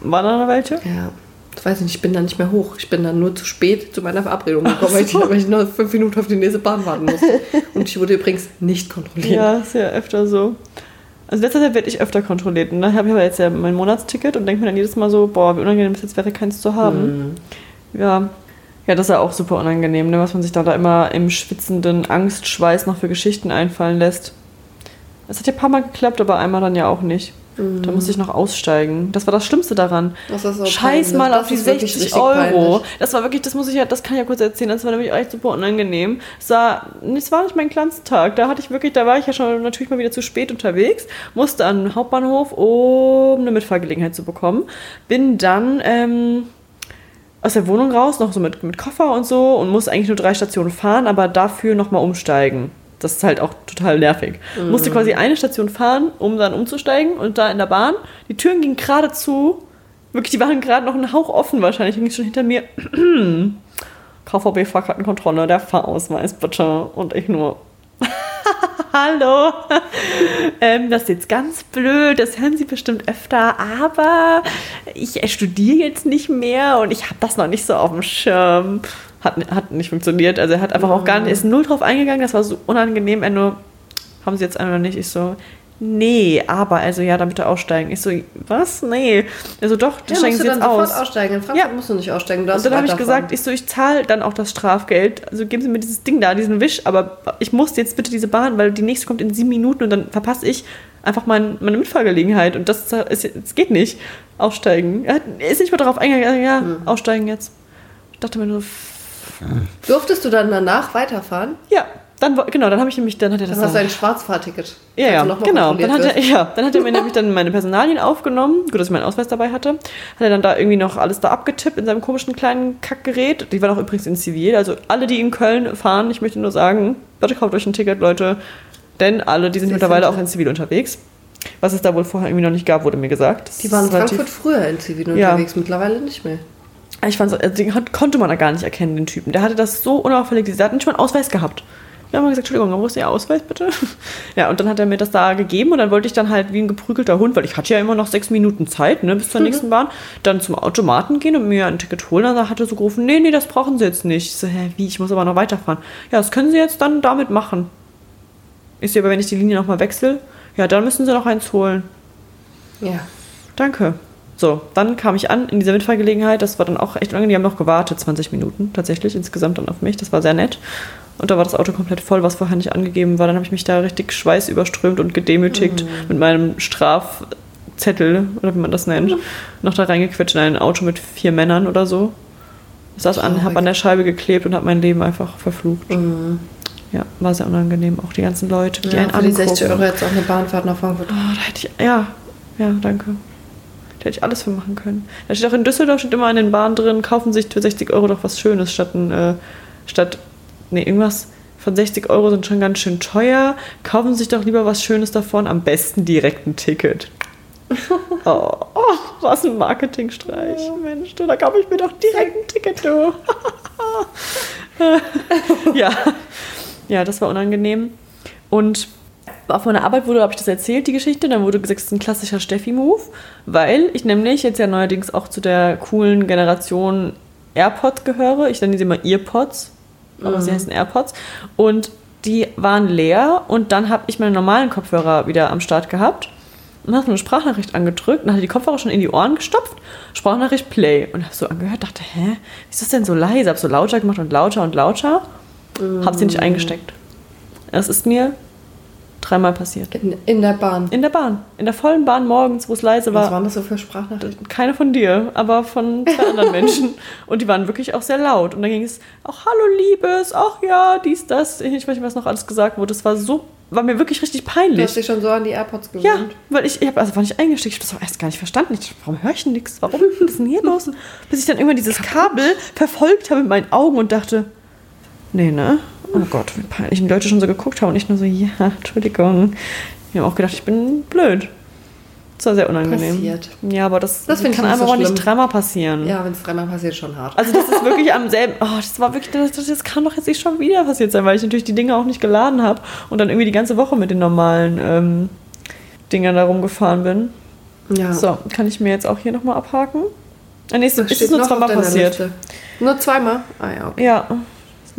S1: Waren da noch welche?
S2: Ja, ich weiß nicht, ich bin dann nicht mehr hoch. Ich bin dann nur zu spät zu meiner Verabredung gekommen, weil, ich, weil ich noch fünf Minuten auf die nächste Bahn warten musste. Und ich wurde übrigens nicht kontrolliert.
S1: Ja, ist ja öfter so. Also letzter Zeit werde ich öfter kontrolliert. Und dann habe ich aber jetzt ja mein Monatsticket und denke mir dann jedes Mal so, boah, wie unangenehm es jetzt wäre, keins zu haben. Ja. Ja, das ist ja auch super unangenehm, ne? was man sich da, da immer im schwitzenden Angstschweiß noch für Geschichten einfallen lässt. Es hat ja ein paar Mal geklappt, aber einmal dann ja auch nicht. Da musste ich noch aussteigen. Das war das Schlimmste daran.
S2: Das so
S1: Scheiß
S2: peinlich.
S1: mal
S2: Das
S1: auf die
S2: ist wirklich
S1: 60
S2: richtig
S1: Euro.
S2: peinlich.
S1: Das war wirklich, das muss ich ja, das kann ich ja kurz erzählen. Das war nämlich echt super unangenehm. Es war, es war nicht mein Glanztag. Da hatte ich wirklich, da war ich ja schon natürlich mal wieder zu spät unterwegs, musste an den Hauptbahnhof, um eine Mitfahrgelegenheit zu bekommen. Bin dann ähm, aus der Wohnung raus, noch so mit, mit Koffer und so und musste eigentlich nur drei Stationen fahren, aber dafür nochmal umsteigen. Das ist halt auch total nervig. Musste quasi eine Station fahren, um dann umzusteigen und da in der Bahn. Die Türen gingen gerade zu. Wirklich, die waren gerade noch ein Hauch offen wahrscheinlich. Ging schon hinter mir. *clears throat* KVB Fahrkartenkontrolle, der Fahrausweis bitte. Und ich nur. *laughs* Hallo. *laughs* ähm, das ist jetzt ganz blöd, das hören Sie bestimmt öfter, aber ich äh, studiere jetzt nicht mehr und ich habe das noch nicht so auf dem Schirm. Hat, hat nicht funktioniert. Also er hat einfach auch gar nicht, ist null drauf eingegangen, das war so unangenehm. Er nur, haben Sie jetzt einmal nicht? Ich so, nee, aber also ja, dann bitte aussteigen. Ich so, was? Nee. Also doch,
S2: Ja,
S1: steigen Sie jetzt
S2: dann
S1: aus.
S2: sofort aussteigen. In Frankfurt
S1: Ja.
S2: musst du nicht aussteigen. Du
S1: Und dann habe ich
S2: weiterfahren.
S1: gesagt, ich so, ich zahle dann auch das Strafgeld. Also geben Sie mir dieses Ding da, diesen Wisch, aber ich muss jetzt bitte diese Bahn, weil die nächste kommt in sieben Minuten und dann verpasse ich einfach mein, meine Mitfahrgelegenheit. Und das, ist, es geht nicht. Aussteigen. Er, er ist nicht mal darauf eingegangen, ja,
S2: Hm.
S1: aussteigen jetzt. Ich dachte mir nur,
S2: Durftest du dann danach weiterfahren?
S1: ja, dann, genau, dann habe ich nämlich, dann hat er das
S2: Dann hast du ein Schwarzfahrticket.
S1: Ja, ja, genau. Dann hat, er,
S2: wirst.
S1: ja, dann hat er mir nämlich dann meine Personalien aufgenommen. Gut, dass ich meinen Ausweis dabei hatte. Hat er dann da irgendwie noch alles da abgetippt in seinem komischen kleinen Kackgerät. Die waren auch übrigens in Zivil. Also alle, die in Köln fahren, ich möchte nur sagen, bitte kauft euch ein Ticket, Leute. Denn alle, die sind
S2: Sie
S1: mittlerweile
S2: sind-
S1: auch in Zivil unterwegs. Was es da wohl vorher irgendwie noch nicht gab, wurde mir gesagt. Das
S2: Die waren in Frankfurt früher in Zivil
S1: Ja.
S2: unterwegs, mittlerweile nicht mehr.
S1: Ich fand, also den kon- konnte man da gar nicht erkennen, den Typen. Der hatte das so unauffällig, der hat nicht mal einen Ausweis gehabt. Wir haben gesagt, Entschuldigung, wo ist Ihr Ausweis bitte? *laughs* Ja, und dann hat er mir das da gegeben und dann wollte ich dann halt wie ein geprügelter Hund, weil ich hatte ja immer noch sechs Minuten Zeit, ne, bis zur nächsten Bahn, dann zum Automaten gehen und mir ein Ticket holen. Dann hat er so gerufen, nee, nee, das brauchen Sie jetzt nicht. Ich so, hä, wie, ich muss aber noch weiterfahren. Ja, das können Sie jetzt dann damit machen. Ich so, aber wenn ich die Linie nochmal wechsle, ja, dann müssen Sie noch eins holen.
S2: Ja.
S1: Danke. So, dann kam ich an in dieser Mitfahrgelegenheit. Das war dann auch echt lange. Die haben noch gewartet, 20 Minuten tatsächlich insgesamt dann auf mich. Das war sehr nett. Und da war das Auto komplett voll, was vorher nicht angegeben war. Dann habe ich mich da richtig schweißüberströmt und gedemütigt mit meinem Strafzettel, oder wie man das nennt, noch da reingequetscht in ein Auto mit vier Männern oder so. Ich saß an, habe an der Scheibe geklebt und habe mein Leben einfach verflucht. Ja, war sehr unangenehm. Auch die ganzen Leute, die
S2: ja
S1: einen
S2: für die 60
S1: angucken.
S2: Euro jetzt auch eine Bahnfahrt nach Frankfurt.
S1: Oh, da hätte ich, ja, ja, danke. Da hätte ich alles für machen können. Da steht auch in Düsseldorf steht immer an den Bahnen drin, kaufen sich für 60 Euro doch was Schönes statt ein, äh, statt, nee, irgendwas von 60 Euro sind schon ganz schön teuer. Kaufen sich doch lieber was Schönes davon, am besten direkt ein Ticket. *laughs* Oh, oh was ein Marketingstreich. Mensch, du, da kaufe ich mir doch direkt ein Ticket, du. *laughs* ja. ja, das war unangenehm. Und auf meiner Arbeit wurde, habe ich das erzählt, die Geschichte. Dann wurde gesagt, es ist ein klassischer Steffi-Move, weil ich nämlich jetzt ja neuerdings auch zu der coolen Generation AirPods gehöre. Ich nenne sie immer Earpods, aber sie heißen AirPods. Und die waren leer und dann habe ich meine normalen Kopfhörer wieder am Start gehabt und habe eine Sprachnachricht angedrückt und hatte die Kopfhörer schon in die Ohren gestopft, Sprachnachricht Play und habe so angehört, dachte, hä, wie ist das denn so leise? Habe so lauter gemacht und lauter und lauter, habe sie nicht eingesteckt. Es ist mir dreimal passiert.
S2: In, in der Bahn.
S1: In der Bahn, in der vollen Bahn morgens, wo es leise
S2: Was
S1: war.
S2: waren das so für Sprachnachrichten?
S1: Keine von dir, aber von zwei *laughs* anderen Menschen. Und die waren wirklich auch sehr laut. Und dann ging es, ach, hallo Liebes, ach ja, dies, das. Ich weiß nicht, was noch alles gesagt wurde. Das war so, war mir wirklich richtig
S2: Du hast
S1: peinlich.
S2: dich schon so an die AirPods gewöhnt.
S1: Ja, weil ich, ich habe also war nicht eingestiegen. Ich habe das auch erst gar nicht verstanden. Ich, warum höre ich denn nichts? Warum? Was ist denn hier los? Bis ich dann irgendwann dieses Kabel verfolgt habe mit meinen Augen und dachte, nee, ne? Oh Gott, wie peinlich. Und die Leute schon so geguckt haben und ich nur so, ja, Entschuldigung. Die haben auch gedacht, ich bin blöd. Das war sehr unangenehm.
S2: Passiert.
S1: Ja, aber das,
S2: Das
S1: kann einfach
S2: so
S1: auch nicht dreimal passieren.
S2: Ja, wenn es dreimal passiert, schon hart.
S1: Also das ist wirklich *laughs* am selben. Oh, das war wirklich. Das, das kann doch jetzt nicht schon wieder passiert sein, weil ich natürlich die Dinge auch nicht geladen habe und dann irgendwie die ganze Woche mit den normalen ähm, Dingern da rumgefahren bin.
S2: ja.
S1: So, kann ich mir jetzt auch hier nochmal abhaken? Ah, nee, es ist nur zweimal passiert.
S2: Liste? Nur zweimal? Ah ja, okay.
S1: Ja,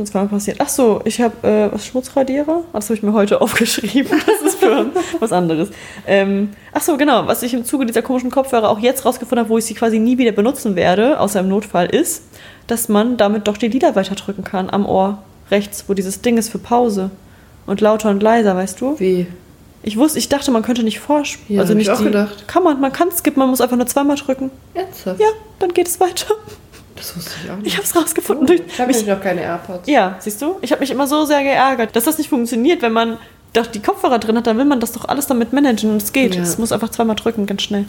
S1: nur zweimal passiert. Ach so, ich habe äh, was Schmutzradierer. Ah, Das habe ich mir heute *laughs* aufgeschrieben. Das ist für was anderes. Ähm, ach so, genau. Was ich im Zuge dieser komischen Kopfhörer auch jetzt rausgefunden habe, wo ich sie quasi nie wieder benutzen werde, außer im Notfall, ist, dass man damit doch die Lieder weiterdrücken kann am Ohr rechts, wo dieses Ding ist für Pause. Und lauter und leiser, weißt du?
S2: Wie?
S1: Ich wusste, ich dachte, man könnte nicht vorspielen.
S2: Ja,
S1: also nicht
S2: ich auch
S1: die,
S2: gedacht.
S1: Kann man, man kann skippen, man muss einfach nur zweimal drücken.
S2: Ernsthaft?
S1: Ja, dann geht es weiter.
S2: Das wusste ich auch nicht.
S1: Ich habe es rausgefunden. durch
S2: Ich habe noch keine AirPods.
S1: ja, siehst du? Ich habe mich immer so sehr geärgert, dass das nicht funktioniert, wenn man doch die Kopfhörer drin hat, dann will man das doch alles damit managen und es geht.
S2: Ja.
S1: Es muss einfach zweimal drücken, ganz schnell.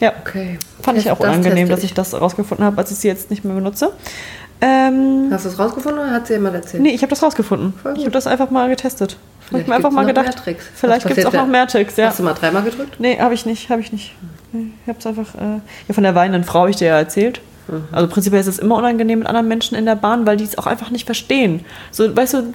S1: Ja,
S2: Okay.
S1: fand ich auch
S2: das
S1: unangenehm,
S2: teste
S1: dass ich das rausgefunden habe, als ich sie jetzt nicht mehr benutze. Ähm,
S2: Hast du es rausgefunden oder hat sie jemand erzählt?
S1: nee, ich habe das rausgefunden. Ich habe das einfach mal getestet. Habe ich
S2: Vielleicht
S1: mir einfach
S2: gibt's
S1: mal
S2: noch
S1: gedacht,
S2: mehr Tricks.
S1: vielleicht gibt es auch noch mehr Tricks, ja.
S2: Hast du mal dreimal gedrückt?
S1: Nee, habe ich nicht, habe ich nicht. Ich habe es einfach, äh, ja, von der weinenden Frau habe ich dir ja erzählt.
S2: Mhm.
S1: Also prinzipiell ist es immer unangenehm mit anderen Menschen in der Bahn, weil die es auch einfach nicht verstehen. So, weißt du,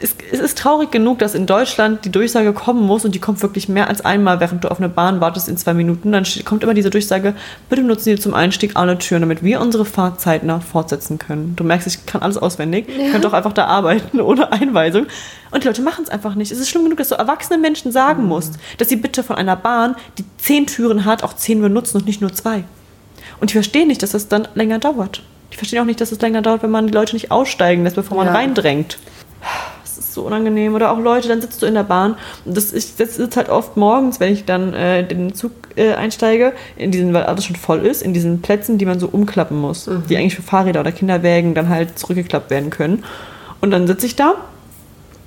S1: es, es ist traurig genug, dass in Deutschland die Durchsage kommen muss und die kommt wirklich mehr als einmal, während du auf eine Bahn wartest in zwei Minuten. Dann kommt immer diese Durchsage, bitte benutzen Sie zum Einstieg alle Türen, damit wir unsere Fahrt zeitnah fortsetzen können. Du merkst, ich kann alles auswendig. Ich könnte auch einfach da arbeiten *laughs* ohne Einweisung. Und die Leute machen es einfach nicht. Es ist schlimm genug, dass du erwachsenen Menschen sagen musst, dass sie bitte von einer Bahn, die zehn Türen hat, auch zehn benutzen und nicht nur zwei. Und die verstehen nicht, dass das dann länger dauert. Die verstehen auch nicht, dass es länger dauert, wenn man die Leute nicht aussteigen lässt, bevor man
S2: Ja.
S1: reindrängt. Das ist so unangenehm. Oder auch Leute, dann sitzt du in der Bahn. Und das, ich das sitze halt oft morgens, wenn ich dann äh, in den Zug äh, einsteige, in diesen, weil alles schon voll ist, in diesen Plätzen, die man so umklappen muss, die eigentlich für Fahrräder oder Kinderwägen dann halt zurückgeklappt werden können. Und dann sitze ich da.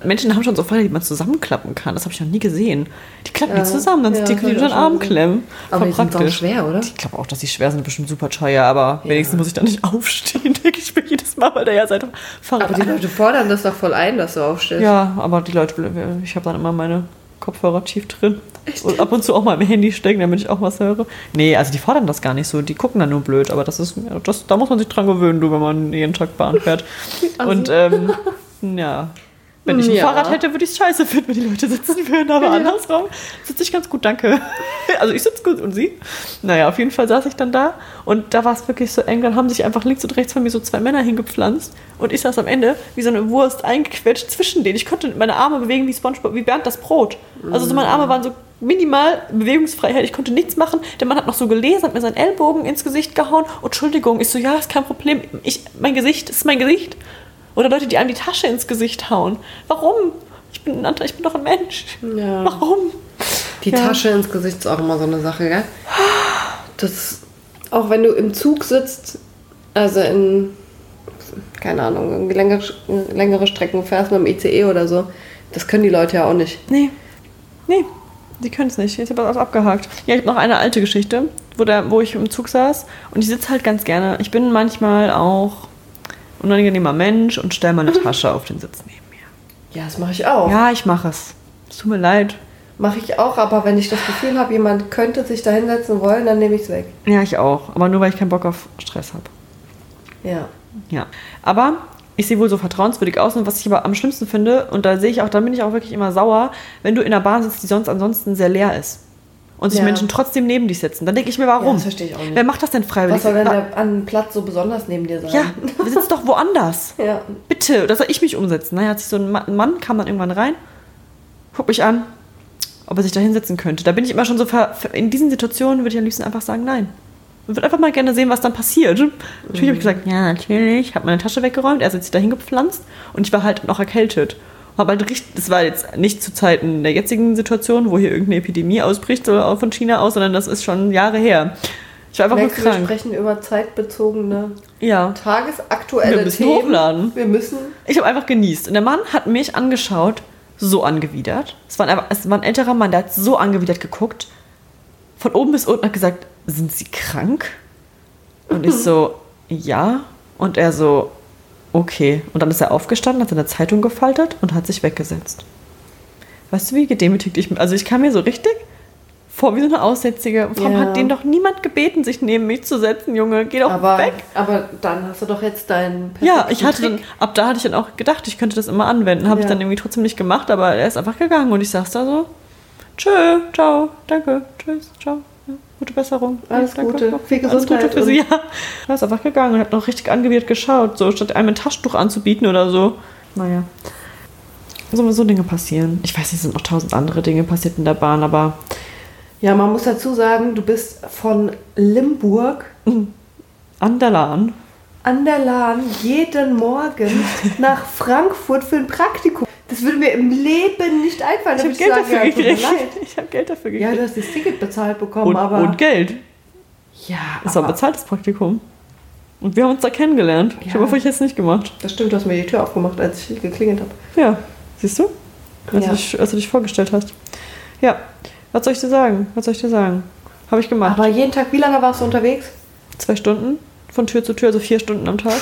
S1: Menschen haben schon so Fahrräder, die man zusammenklappen kann. Das habe ich noch nie gesehen. Die klappen
S2: Ja.
S1: die zusammen, dann
S2: Ja,
S1: sind die,
S2: das
S1: die unter den Arm klemmen.
S2: Aber
S1: Voll
S2: die sind auch schwer, oder?
S1: Ich glaube auch, dass die schwer sind, bestimmt super teuer, aber
S2: Ja.
S1: wenigstens muss ich da nicht *laughs* aufstehen, denke ich mir jedes Mal, weil der ja seit Fahrrad.
S2: Aber die Leute fordern das doch voll ein, dass du aufstehst.
S1: ja, aber die Leute, ich habe dann immer meine Kopfhörer tief drin. Und ab und zu auch mal im Handy stecken, damit ich auch was höre. Nee, also die fordern das gar nicht so. Die gucken dann nur blöd, aber das ist, das, da muss man sich dran gewöhnen, du, wenn man jeden Tag Bahn fährt.
S2: Assi. *laughs*
S1: Und ähm, ja, Wenn ich ein
S2: Ja.
S1: Fahrrad hätte, würde ich es scheiße finden, wenn die Leute sitzen würden. Aber andersrum sitze ich ganz gut, danke. *laughs* Also ich sitze gut und sie. Naja, auf jeden Fall saß ich dann da und da war es wirklich so eng. Dann haben sich einfach links und rechts von mir so zwei Männer hingepflanzt und ich saß am Ende wie so eine Wurst eingequetscht zwischen denen. Ich konnte meine Arme bewegen wie SpongeBob, wie Bernd das Brot. Also so meine Arme waren so minimal Bewegungsfreiheit. Ich konnte nichts machen. Der Mann hat noch so gelesen, hat mir seinen Ellbogen ins Gesicht gehauen. Oh, Entschuldigung. Ich so, ja, ist kein Problem. Ich, mein Gesicht ist mein Gesicht. Oder Leute, die einem die Tasche ins Gesicht hauen. Warum? Ich bin, ein ich bin doch ein Mensch.
S2: Ja.
S1: Warum?
S2: Die
S1: Ja.
S2: Tasche ins Gesicht ist auch immer so eine Sache, gell? Das, auch wenn du im Zug sitzt, also in, keine Ahnung, längere, längere Strecken fährst mit dem ICE oder so, das können die Leute ja auch nicht.
S1: Nee. Nee, die können es nicht. Jetzt habe ich das abgehakt. Ja, ich habe noch eine alte Geschichte, wo, der, wo ich im Zug saß und ich sitze halt ganz gerne. Ich bin manchmal auch unangenehmer Mensch und stelle meine *laughs* Tasche auf den Sitz neben mir.
S2: Ja, das mache ich auch.
S1: Ja, ich mache es. Es tut mir leid.
S2: Mache ich auch, aber wenn ich das Gefühl habe, jemand könnte sich da hinsetzen wollen, dann nehme ich es weg.
S1: Ja, ich auch. Aber nur, weil ich keinen Bock auf Stress habe.
S2: Ja.
S1: Ja. Aber ich sehe wohl so vertrauenswürdig aus. Und was ich aber am schlimmsten finde, und da sehe ich auch, da bin ich auch wirklich immer sauer, wenn du in einer Bahn sitzt, die sonst ansonsten sehr leer ist. Und sich
S2: Ja.
S1: Menschen trotzdem neben dich setzen. Dann denke ich mir,
S2: Ja,
S1: warum?
S2: das verstehe ich auch nicht.
S1: Wer macht das denn freiwillig?
S2: Was soll denn der an Platz so besonders neben dir sein?
S1: Ja, sitzt doch woanders. *laughs*
S2: Ja.
S1: Bitte, da soll ich mich umsetzen. Naja, hat sich so ein Ma- ein Mann, kam dann irgendwann rein, guckt mich an, ob er sich da hinsetzen könnte. Da bin ich immer schon so, ver in diesen Situationen würde ich am liebsten einfach sagen, nein. Und würde einfach mal gerne sehen, was dann passiert. Natürlich habe ich gesagt, ja, natürlich. Habe meine Tasche weggeräumt, er hat sich da hingepflanzt und ich war halt noch erkältet. Habe halt richtig, das war jetzt nicht zu Zeiten der jetzigen Situation, wo hier irgendeine Epidemie ausbricht, auch von China aus, sondern das ist schon Jahre her. Ich war einfach
S2: Merkst du, wir
S1: krank.
S2: sprechen über zeitbezogene,
S1: Ja.
S2: tagesaktuelle
S1: Wir müssen
S2: Themen.
S1: hochladen.
S2: Wir müssen.
S1: Ich habe einfach genießt. Und der Mann hat mich angeschaut, so angewidert. Es war, ein, es war ein älterer Mann, der hat so angewidert geguckt. Von oben bis unten hat gesagt, sind Sie krank? Und ich so, *laughs* ja. Und er so, okay. Und dann ist er aufgestanden, hat seine Zeitung gefaltet und hat sich weggesetzt. Weißt du, wie gedemütigt ich bin? Also ich kam mir so richtig vor wie so eine Aussätzige. Warum
S2: Ja.
S1: hat den doch niemand gebeten, sich neben mich zu setzen, Junge? Geh doch
S2: Aber,
S1: weg.
S2: aber dann hast du doch jetzt deinen
S1: Ja, ich hatte dann, ab da hatte ich dann auch gedacht, ich könnte das immer anwenden. Habe ich
S2: Ja.
S1: dann irgendwie trotzdem nicht gemacht, aber er ist einfach gegangen und ich saß da so, tschö, ciao, danke, tschüss, ciao, gute Besserung.
S2: Alles
S1: danke,
S2: Gute,
S1: ja,
S2: viel
S1: Alles Gute
S2: Gesundheit
S1: für Sie, *laughs* ja. Er ist einfach gegangen und hat noch richtig angewidert geschaut, so statt einem ein Taschentuch anzubieten oder so. Naja. So, so Dinge passieren. Ich weiß, es sind noch tausend andere Dinge passiert in der Bahn, aber
S2: Ja, man muss dazu sagen, du bist von Limburg
S1: an der Lahn.
S2: an der Lahn jeden Morgen *laughs* nach Frankfurt für ein Praktikum. Das würde mir im Leben nicht einfallen.
S1: Ich habe Geld
S2: sagen,
S1: dafür
S2: ja,
S1: gekriegt. *laughs* Ich habe Geld dafür
S2: Ja,
S1: gekriegt.
S2: du hast das Ticket bezahlt bekommen,
S1: und,
S2: aber.
S1: und Geld.
S2: ja,
S1: Das war ein bezahltes Praktikum. Und wir haben uns da kennengelernt. Ich
S2: Ja.
S1: habe vor, ich jetzt nicht gemacht.
S2: das stimmt, du hast mir die Tür aufgemacht, als ich geklingelt habe.
S1: Ja, siehst du? Als,
S2: Ja.
S1: du dich, als du dich vorgestellt hast. Ja, was soll ich dir sagen? Was soll ich dir sagen? Habe ich gemacht.
S2: Aber jeden Tag, wie lange warst du unterwegs?
S1: Zwei Stunden von Tür zu Tür, also vier Stunden am Tag.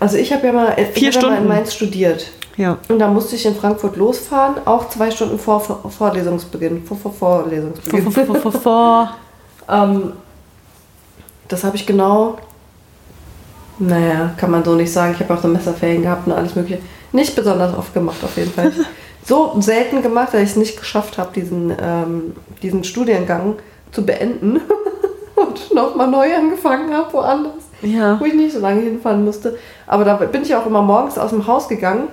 S2: Also ich habe ja mal, ich
S1: Vier
S2: ja mal in
S1: Stunden.
S2: Mainz studiert.
S1: Ja.
S2: Und da musste ich in Frankfurt losfahren, auch zwei Stunden vor vor Vorlesungsbeginn. Vor, vor
S1: Vor,
S2: Vorlesungsbeginn.
S1: vor, vor, vor, vor. *laughs*
S2: ähm, das habe ich genau, naja, kann man so nicht sagen. Ich habe auch so Messerferien gehabt und alles mögliche. Nicht besonders oft gemacht auf jeden Fall. *laughs* so selten gemacht, dass ich es nicht geschafft habe, diesen, ähm, diesen Studiengang zu beenden. *laughs* und nochmal neu angefangen habe, woanders.
S1: Ja.
S2: Wo ich nicht so lange hinfahren musste. Aber da bin ich auch immer morgens aus dem Haus gegangen.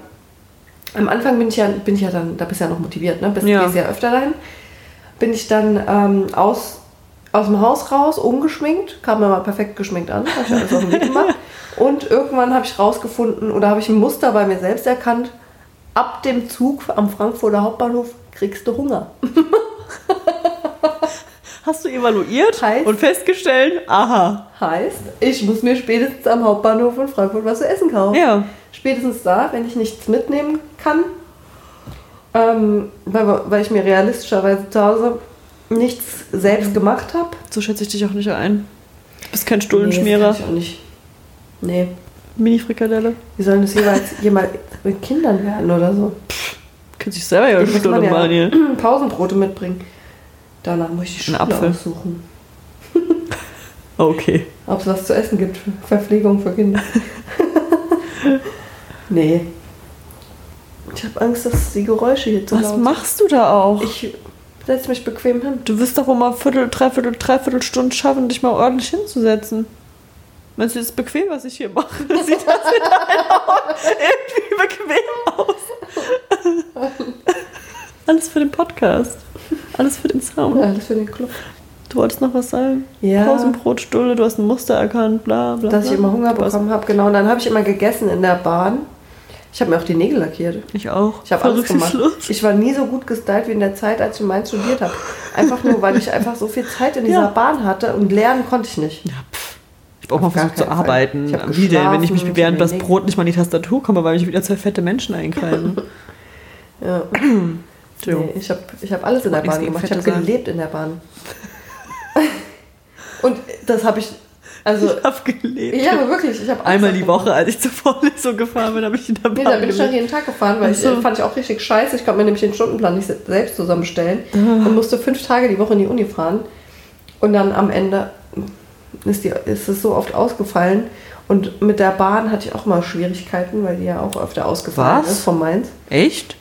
S2: Am Anfang bin ich ja, bin ich ja dann, da bist du ja noch motiviert, ne? Bist
S1: Ja.
S2: ja öfter dahin. Bin ich dann ähm, aus, aus dem Haus raus, ungeschminkt, kam mir mal perfekt geschminkt an, habe ich alles auf den Weg gemacht. *laughs* Und irgendwann habe ich rausgefunden oder habe ich ein Muster bei mir selbst erkannt. Ab dem Zug am Frankfurter Hauptbahnhof kriegst du Hunger. *laughs*
S1: Hast du evaluiert
S2: Heißt-
S1: und festgestellt, aha.
S2: Heißt, ich muss mir spätestens am Hauptbahnhof in Frankfurt was zu essen kaufen.
S1: Ja.
S2: Spätestens da, wenn ich nichts mitnehmen kann, ähm, weil, weil ich mir realistischerweise zu Hause nichts selbst gemacht habe.
S1: So schätze ich dich auch nicht ein. Du bist kein
S2: Nee,
S1: Stullenschmierer.
S2: kann ich auch nicht. Nee,
S1: Mini-Frikadelle.
S2: wie sollen das jeweils *laughs* jemand mit Kindern werden oder so?
S1: Kannst dich selber ja Stulle
S2: man
S1: machen hier. *clears throat*
S2: Pausenbrote mitbringen. Danach muss ich die Schule
S1: Apfel.
S2: aussuchen. *laughs*
S1: Okay.
S2: Ob es was zu essen gibt. Verpflegung für Kinder. *laughs* nee. Ich habe Angst, dass die Geräusche hier zu
S1: Was
S2: laut sind.
S1: machst du da auch?
S2: Ich setze mich bequem hin.
S1: Du wirst doch wohl mal Viertel, Dreiviertel, Dreiviertel Stunden schaffen, dich mal ordentlich hinzusetzen. Meinst du, das ist bequem, was ich hier mache? *laughs* Sieht das in *laughs* irgendwie bequem aus? *laughs* Alles für den Podcast. Alles für den Sound.
S2: Alles für den Club.
S1: Du wolltest noch was sagen?
S2: Ja.
S1: Pausenbrotstulle, du hast ein Muster erkannt, bla bla.
S2: Dass ich
S1: bla.
S2: immer Hunger bekommen habe, genau. Und dann habe ich immer gegessen in der Bahn. Ich habe mir auch die Nägel lackiert.
S1: Ich auch.
S2: Ich habe alles gemacht. Ich war nie so gut gestylt wie in der Zeit, als ich in Mainz studiert habe. Einfach nur, weil ich einfach so viel Zeit in *laughs* dieser
S1: Ja.
S2: Bahn hatte und lernen konnte ich nicht.
S1: Ja, pff. Ich habe auch mal versucht zu arbeiten.
S2: Ich
S1: Wie denn, wenn ich mich während das Brot nicht mal in die Tastatur komme, weil mich wieder zwei fette Menschen einkreisen. *laughs*
S2: Ja. *clears throat* Nee, ich habe ich hab alles in der Bahn gemacht. Ich habe gelebt in der Bahn. *laughs* und das habe ich, also,
S1: Ich habe gelebt.
S2: ja, aber wirklich, ich habe
S1: Einmal die Woche, als ich zur Vorlesung gefahren bin, habe ich in der Bahn
S2: Nee, da bin ich noch jeden Tag gefahren, weil
S1: Ach so.
S2: ich, fand ich auch richtig scheiße. Ich konnte mir nämlich den Stundenplan nicht se- selbst zusammenstellen
S1: Ah.
S2: und musste fünf Tage die Woche in die Uni fahren. Und dann am Ende ist, die, ist es so oft ausgefallen. Und mit der Bahn hatte ich auch mal Schwierigkeiten, weil die ja auch öfter ausgefallen
S1: Was?
S2: ist von Mainz.
S1: Echt?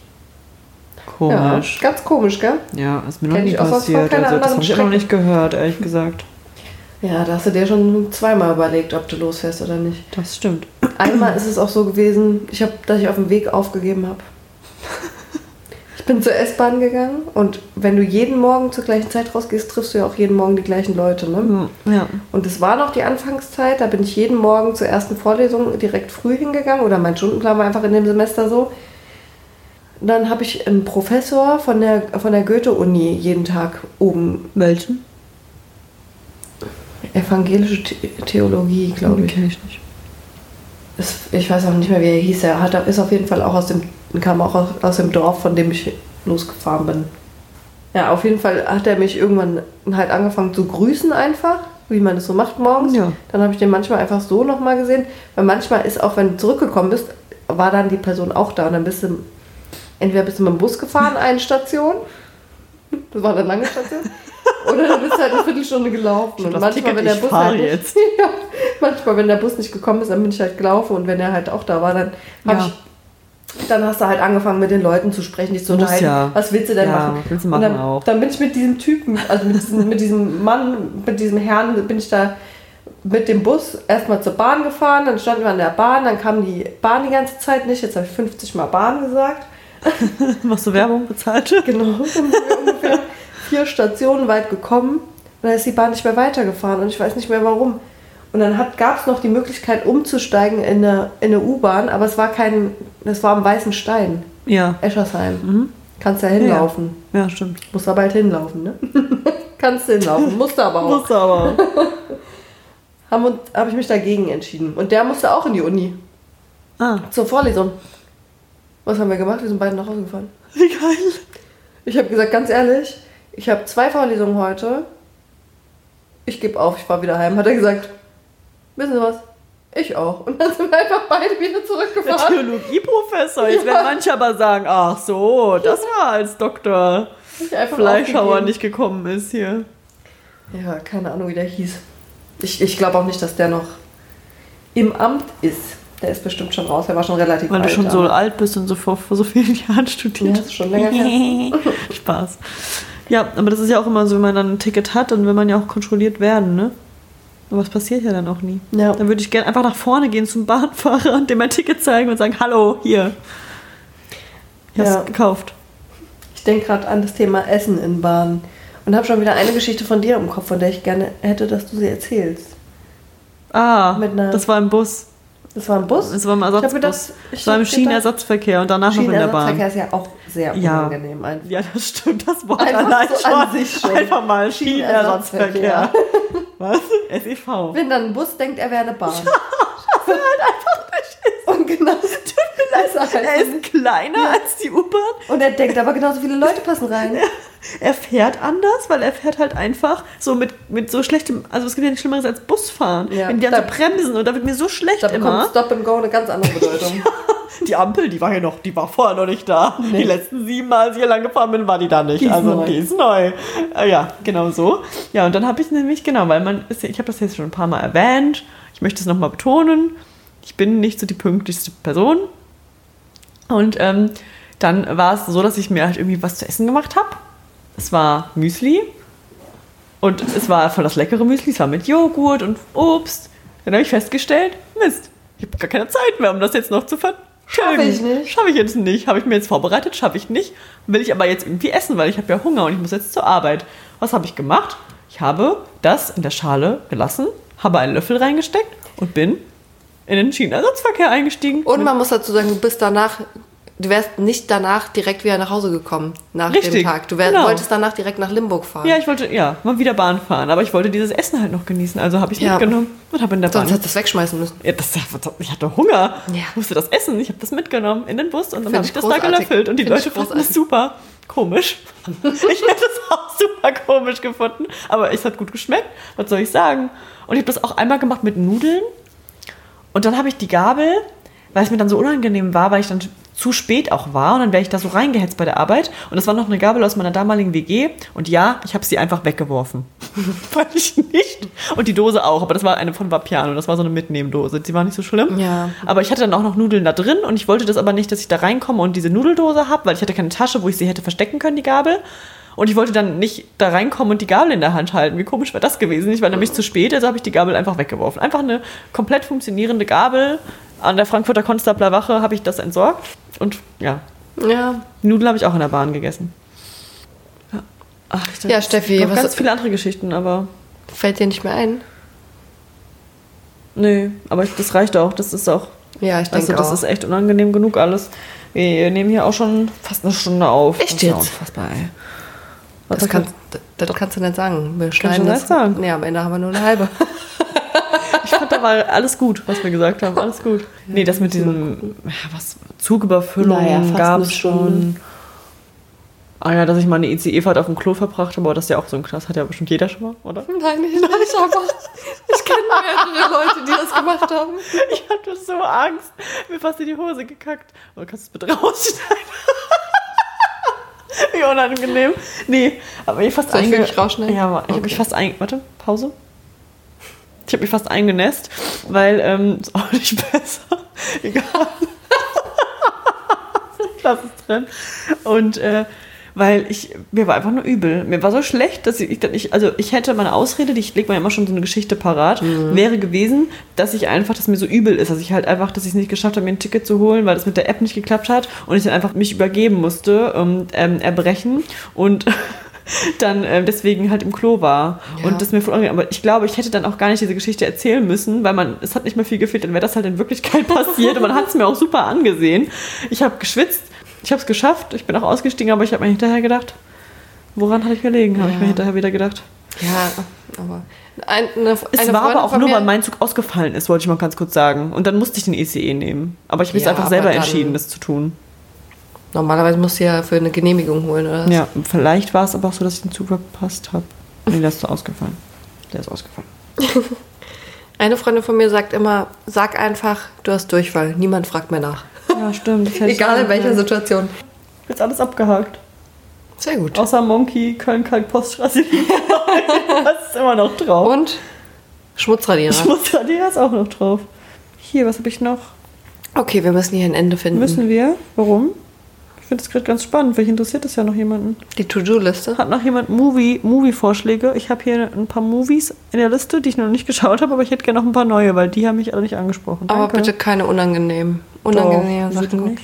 S1: Komisch.
S2: Ja, ganz komisch, gell?
S1: Ja, ist mir noch
S2: Kenn
S1: nie passiert. Also, das habe ich auch noch nicht gehört, ehrlich gesagt.
S2: Ja, da hast du dir schon zweimal überlegt, ob du losfährst oder nicht.
S1: Das stimmt.
S2: Einmal ist es auch so gewesen, ich hab, dass ich auf dem Weg aufgegeben habe. Ich bin zur S-Bahn gegangen und wenn du jeden Morgen zur gleichen Zeit rausgehst, triffst du ja auch jeden Morgen die gleichen Leute. Ne?
S1: Ja.
S2: Und es war noch die Anfangszeit, da bin ich jeden Morgen zur ersten Vorlesung direkt früh hingegangen oder mein Stundenplan war einfach in dem Semester so. Dann habe ich einen Professor von der, von der Goethe-Uni jeden Tag oben.
S1: Welchen?
S2: Evangelische The Theologie, glaube ich.
S1: kenne ich nicht.
S2: Es, ich weiß auch nicht mehr, wie er hieß. Er hat, ist auf jeden Fall auch aus dem, kam auch aus, aus dem Dorf, von dem ich losgefahren bin. Ja, auf jeden Fall hat er mich irgendwann halt angefangen zu grüßen einfach, wie man das so macht morgens.
S1: Ja.
S2: Dann habe ich den manchmal einfach so nochmal gesehen. Weil manchmal ist auch, wenn du zurückgekommen bist, war dann die Person auch da. Und dann bist du, entweder bist du mit dem Bus gefahren, eine Station. Das war eine lange Station. Oder du bist halt eine Viertelstunde gelaufen.
S1: hab das Ticket, ich
S2: Bus
S1: fahr
S2: halt nicht, *laughs* ja, manchmal, wenn der Bus nicht gekommen ist, dann bin ich halt gelaufen und wenn er halt auch da war, dann
S1: Ja.
S2: ich, dann hast du halt angefangen mit den Leuten zu sprechen, dich zu unterhalten.
S1: ja.
S2: Was willst du denn
S1: Ja,
S2: machen?
S1: willst du
S2: und
S1: machen
S2: dann,
S1: auch.
S2: dann bin ich mit diesem Typen, also mit diesem, mit diesem Mann, mit diesem Herrn, bin ich da mit dem Bus erstmal zur Bahn gefahren, dann standen wir an der Bahn, dann kam die Bahn die ganze Zeit nicht, jetzt habe ich 50 Mal Bahn gesagt. *laughs*
S1: Machst du Werbung bezahlt?
S2: Genau, *laughs* ungefähr vier Stationen weit gekommen. Und dann ist die Bahn nicht mehr weitergefahren und ich weiß nicht mehr warum. Und dann gab es noch die Möglichkeit umzusteigen in eine, in eine U-Bahn, aber es war kein, das war am Weißen Stein,
S1: Ja.
S2: Eschersheim.
S1: Mhm.
S2: Kannst ja hinlaufen.
S1: Ja, stimmt.
S2: Musst halt hinlaufen, ne? *laughs* Kannst du hinlaufen, musst du aber auch.
S1: Musst du aber. *laughs*
S2: Habe hab ich mich dagegen entschieden. Und der musste auch in die Uni,
S1: Ah,
S2: zur Vorlesung. Was haben wir gemacht? Wir sind beide nach Hause gefahren.
S1: wie geil.
S2: Ich habe gesagt, ganz ehrlich, ich habe zwei Vorlesungen heute. Ich gebe auf, ich fahre wieder heim. Hat er gesagt, wissen Sie was? Ich auch. Und dann sind wir einfach beide wieder
S1: Der
S2: zurückgefahren.
S1: Theologieprofessor. Jetzt
S2: Ja.
S1: werden manche aber sagen, ach so, das war als Doktor Fleischhauer nicht gekommen ist hier.
S2: Ja, keine Ahnung, wie der hieß. Ich, ich glaube auch nicht, dass der noch im Amt ist. Der ist bestimmt schon raus. Der war schon relativ
S1: Weil
S2: alt.
S1: du schon so alt bist und so vor, vor so vielen Jahren
S2: Ja,
S1: studiert
S2: das ist schon länger her. *laughs*
S1: Spaß. Ja, aber das ist ja auch immer so, wenn man dann ein Ticket hat und will man ja auch kontrolliert werden, ne? Aber das passiert ja dann auch nie.
S2: Ja.
S1: Dann würde ich gerne einfach nach vorne gehen zum Bahnfahrer und dem mein Ticket zeigen und sagen, hallo, hier. Ich hab's
S2: Ja.
S1: gekauft.
S2: Ich denke gerade an das Thema Essen in Bahnen. Und habe schon wieder eine Geschichte von dir im Kopf, von der ich gerne hätte, dass du sie erzählst.
S1: Ah, das war im Bus.
S2: Das war ein Bus?
S1: Das war im
S2: Ich
S1: Ersatzbus.
S2: gedacht- ich
S1: das war im Schienenersatzverkehr und danach noch in der Bahn.
S2: Schienenersatzverkehr ist ja auch sehr
S1: Ja.
S2: unangenehm einfach.
S1: Ja, das stimmt. Das Wort
S2: Einfach
S1: allein
S2: so
S1: schon.
S2: an sich schon.
S1: Einfach mal Schienenersatzverkehr. Was? SEV.
S2: Wenn dann ein Bus denkt, er wäre eine Bahn. *laughs* Und genau, tut mir leid, ist er
S1: Er
S2: halt.
S1: ist kleiner als die U-Bahn.
S2: Und er denkt aber genauso viele Leute passen rein.
S1: Er fährt anders, weil er fährt halt einfach so mit, mit so schlechtem, also es gibt ja nichts Schlimmeres als Busfahren.
S2: Ja.
S1: Wenn die so bremsen und da wird mir so schlecht
S2: Da
S1: immer.
S2: Stop and Go eine ganz andere Bedeutung. *laughs*
S1: Die Ampel, die war hier noch, die war vorher noch nicht da. Die letzten sieben Mal, als ich hier lang gefahren bin, war die da nicht.
S2: Die ist
S1: also
S2: neu.
S1: die ist neu. Äh, ja, genau so. Ja, und dann habe ich nämlich, genau, weil man ist, ja- ich habe das jetzt schon ein paar Mal erwähnt. Ich möchte es nochmal betonen. Ich bin nicht so die pünktlichste Person. Und ähm, dann war es so, dass ich mir halt irgendwie was zu essen gemacht habe. Es war Müsli und es war voll das leckere Müsli. Es war mit Joghurt und Obst. Dann habe ich festgestellt, Mist, ich habe gar keine Zeit mehr, um das jetzt noch zu vertilgen.
S2: Schaff ich nicht.
S1: Schaffe ich jetzt nicht. Habe ich mir jetzt vorbereitet, schaffe ich nicht. Will ich aber jetzt irgendwie essen, weil ich habe ja Hunger und ich muss jetzt zur Arbeit. Was habe ich gemacht? Ich habe das in der Schale gelassen, habe einen Löffel reingesteckt und bin in den Schienenersatzverkehr eingestiegen.
S2: Und man muss dazu sagen, du bist danach, du wärst nicht danach direkt wieder nach Hause gekommen, nach dem
S1: Richtig,
S2: Tag. Du wär,
S1: genau.
S2: wolltest danach direkt nach Limburg fahren.
S1: ja, ich wollte ja mal wieder Bahn fahren, aber ich wollte dieses Essen halt noch genießen. Also habe ich
S2: Ja.
S1: mitgenommen und habe in der
S2: Sonst
S1: Bahn.
S2: hättest du es wegschmeißen müssen.
S1: Ja, das, ich hatte Hunger.
S2: Ja.
S1: Ich musste das essen. Ich habe das mitgenommen in den Bus und dann habe
S2: ich
S1: ich das da gelöffelt. Und die
S2: Find
S1: Leute fanden das super komisch. *laughs* Ich hätte es auch super komisch gefunden. Aber es hat gut geschmeckt. Was soll ich sagen? Und ich habe das auch einmal gemacht mit Nudeln. Und dann habe ich die Gabel, weil es mir dann so unangenehm war, weil ich dann zu spät auch war und dann wäre ich da so reingehetzt bei der Arbeit und das war noch eine Gabel aus meiner damaligen WG und ja, ich habe sie einfach weggeworfen. *laughs* weil ich nicht. Und die Dose auch, aber das war eine von Vapiano, das war so eine Mitnehmdose, die war nicht so schlimm.
S2: Ja.
S1: Aber ich hatte dann auch noch Nudeln da drin und ich wollte das aber nicht, dass ich da reinkomme und diese Nudeldose habe, weil ich hatte keine Tasche, wo ich sie hätte verstecken können, die Gabel. Und ich wollte dann nicht da reinkommen und die Gabel in der Hand halten. Wie komisch wäre das gewesen? Ich war nämlich zu spät, also habe ich die Gabel einfach weggeworfen. Einfach eine komplett funktionierende Gabel. An der Frankfurter Konstabler Wache habe ich das entsorgt. Und ja,
S2: Ja.
S1: die Nudeln habe ich auch in der Bahn gegessen. Ja, Ach, ich dachte,
S2: Ja, Steffi,
S1: noch
S2: was-
S1: ganz viele andere Geschichten, aber
S2: Fällt dir nicht mehr ein?
S1: nee, aber ich, das reicht auch. Das ist auch
S2: Ja, ich denke
S1: Also das
S2: auch.
S1: ist echt unangenehm genug alles. Wir nehmen hier auch schon fast eine Stunde auf.
S2: Echt jetzt?
S1: Unfassbar, ey. Was
S2: das, kannst, das kannst du nicht sagen. Wir schneiden
S1: nicht
S2: das.
S1: sagen.
S2: Nee, am Ende haben wir nur eine halbe. *laughs*
S1: ich fand, da war alles gut, was wir gesagt haben. Alles gut. Nee, das mit diesem, was, Zugüberfüllung
S2: Naja,
S1: gab es schon. Ah ja, dass ich mal eine ICE-Fahrt auf dem Klo verbracht habe, aber das ist ja auch so ein Knast, hat ja bestimmt jeder schon mal, oder?
S2: Nein, ich nicht, aber ich kenne mehrere Leute, die das gemacht haben.
S1: Ich hatte so Angst. Mir fast in die Hose gekackt. Oder kannst du es bitte rausschneiden? *laughs* *laughs* Wie unangenehm. Nee, aber ich fast
S2: Soll ich
S1: einge-
S2: wirklich rausschneiden?
S1: Ja, aber ich habe
S2: Okay.
S1: mich fast ein... Warte, Pause. Ich habe mich fast eingenässt, weil ähm, *laughs* ist auch nicht besser. Egal. *laughs* Lass es drin. Und äh, weil ich, mir war einfach nur übel. Mir war so schlecht, dass ich, dann ich also ich hätte meine Ausrede, die ich lege mir immer schon so eine Geschichte parat,
S2: Mhm.
S1: wäre gewesen, dass ich einfach, dass mir so übel ist, dass ich halt einfach, dass ich es nicht geschafft habe, mir ein Ticket zu holen, weil das mit der App nicht geklappt hat und ich dann einfach mich übergeben musste und ähm, erbrechen und *laughs* dann ähm, deswegen halt im Klo war.
S2: Ja.
S1: Und das mir voll unangenehm. Aber ich glaube, ich hätte dann auch gar nicht diese Geschichte erzählen müssen, weil man, es hat nicht mehr viel gefehlt, dann wäre das halt in Wirklichkeit *laughs* passiert und man hat es mir auch super angesehen. Ich habe geschwitzt, ich habe es geschafft, ich bin auch ausgestiegen, aber ich habe mir hinterher gedacht, woran hatte ich gelegen, habe ich
S2: Ja.
S1: mir hinterher wieder gedacht.
S2: Ja, aber ein, eine,
S1: Es
S2: eine
S1: war aber
S2: Freundin
S1: auch nur, weil mein Zug ausgefallen ist, wollte ich mal ganz kurz sagen. Und dann musste ich den ECE nehmen. Aber ich habe mich
S2: Ja,
S1: einfach
S2: aber
S1: selber entschieden, das zu tun.
S2: Normalerweise musst du ja für eine Genehmigung holen, oder? was?
S1: Ja, vielleicht war es aber auch so, dass ich den Zug verpasst habe. Nee, der ist so ausgefallen. Der ist ausgefallen. *laughs*
S2: Eine Freundin von mir sagt immer, sag einfach, du hast Durchfall. Niemand fragt mehr nach.
S1: Ja, stimmt.
S2: Egal in welcher. Situation.
S1: Jetzt alles abgehakt.
S2: Sehr gut.
S1: Außer Monkey, Köln, Kalk, Poststraße. *laughs* das ist immer noch drauf.
S2: Und Schmutzradierer.
S1: Schmutzradierer ist auch noch drauf. Hier, was habe ich noch?
S2: Okay, wir müssen hier ein Ende finden.
S1: Müssen wir? Warum? Ich finde das gerade ganz spannend. Vielleicht interessiert das ja noch jemanden.
S2: Die To-Do-Liste.
S1: Hat noch jemand Movie, Movie-Vorschläge? Ich habe hier ein paar Movies in der Liste, die ich noch nicht geschaut habe, aber ich hätte gerne noch ein paar neue, weil die haben mich alle nicht angesprochen.
S2: Aber
S1: Danke.
S2: bitte keine unangenehmen, unangenehmen
S1: Doch,
S2: Sachen.
S1: nicht.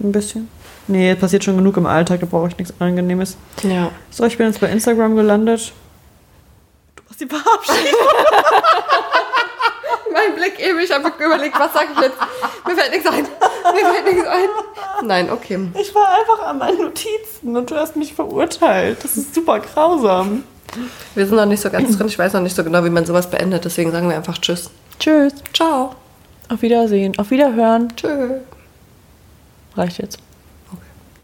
S1: Ein bisschen. Nee, passiert schon genug im Alltag, da brauche ich nichts Angenehmes.
S2: Ja.
S1: So, ich bin jetzt bei Instagram gelandet. Du machst die Verabschiedung. *laughs*
S2: Mein Blick eben, ich habe überlegt, was sage ich jetzt? Mir fällt nichts ein. Mir fällt nichts ein. Nein, okay.
S1: Ich war einfach an meinen Notizen und du hast mich verurteilt. Das ist super grausam.
S2: Wir sind noch nicht so ganz drin. Ich weiß noch nicht so genau, wie man sowas beendet. Deswegen sagen wir einfach Tschüss.
S1: Tschüss.
S2: Ciao.
S1: Auf Wiedersehen. Auf Wiederhören.
S2: Tschüss.
S1: Reicht jetzt.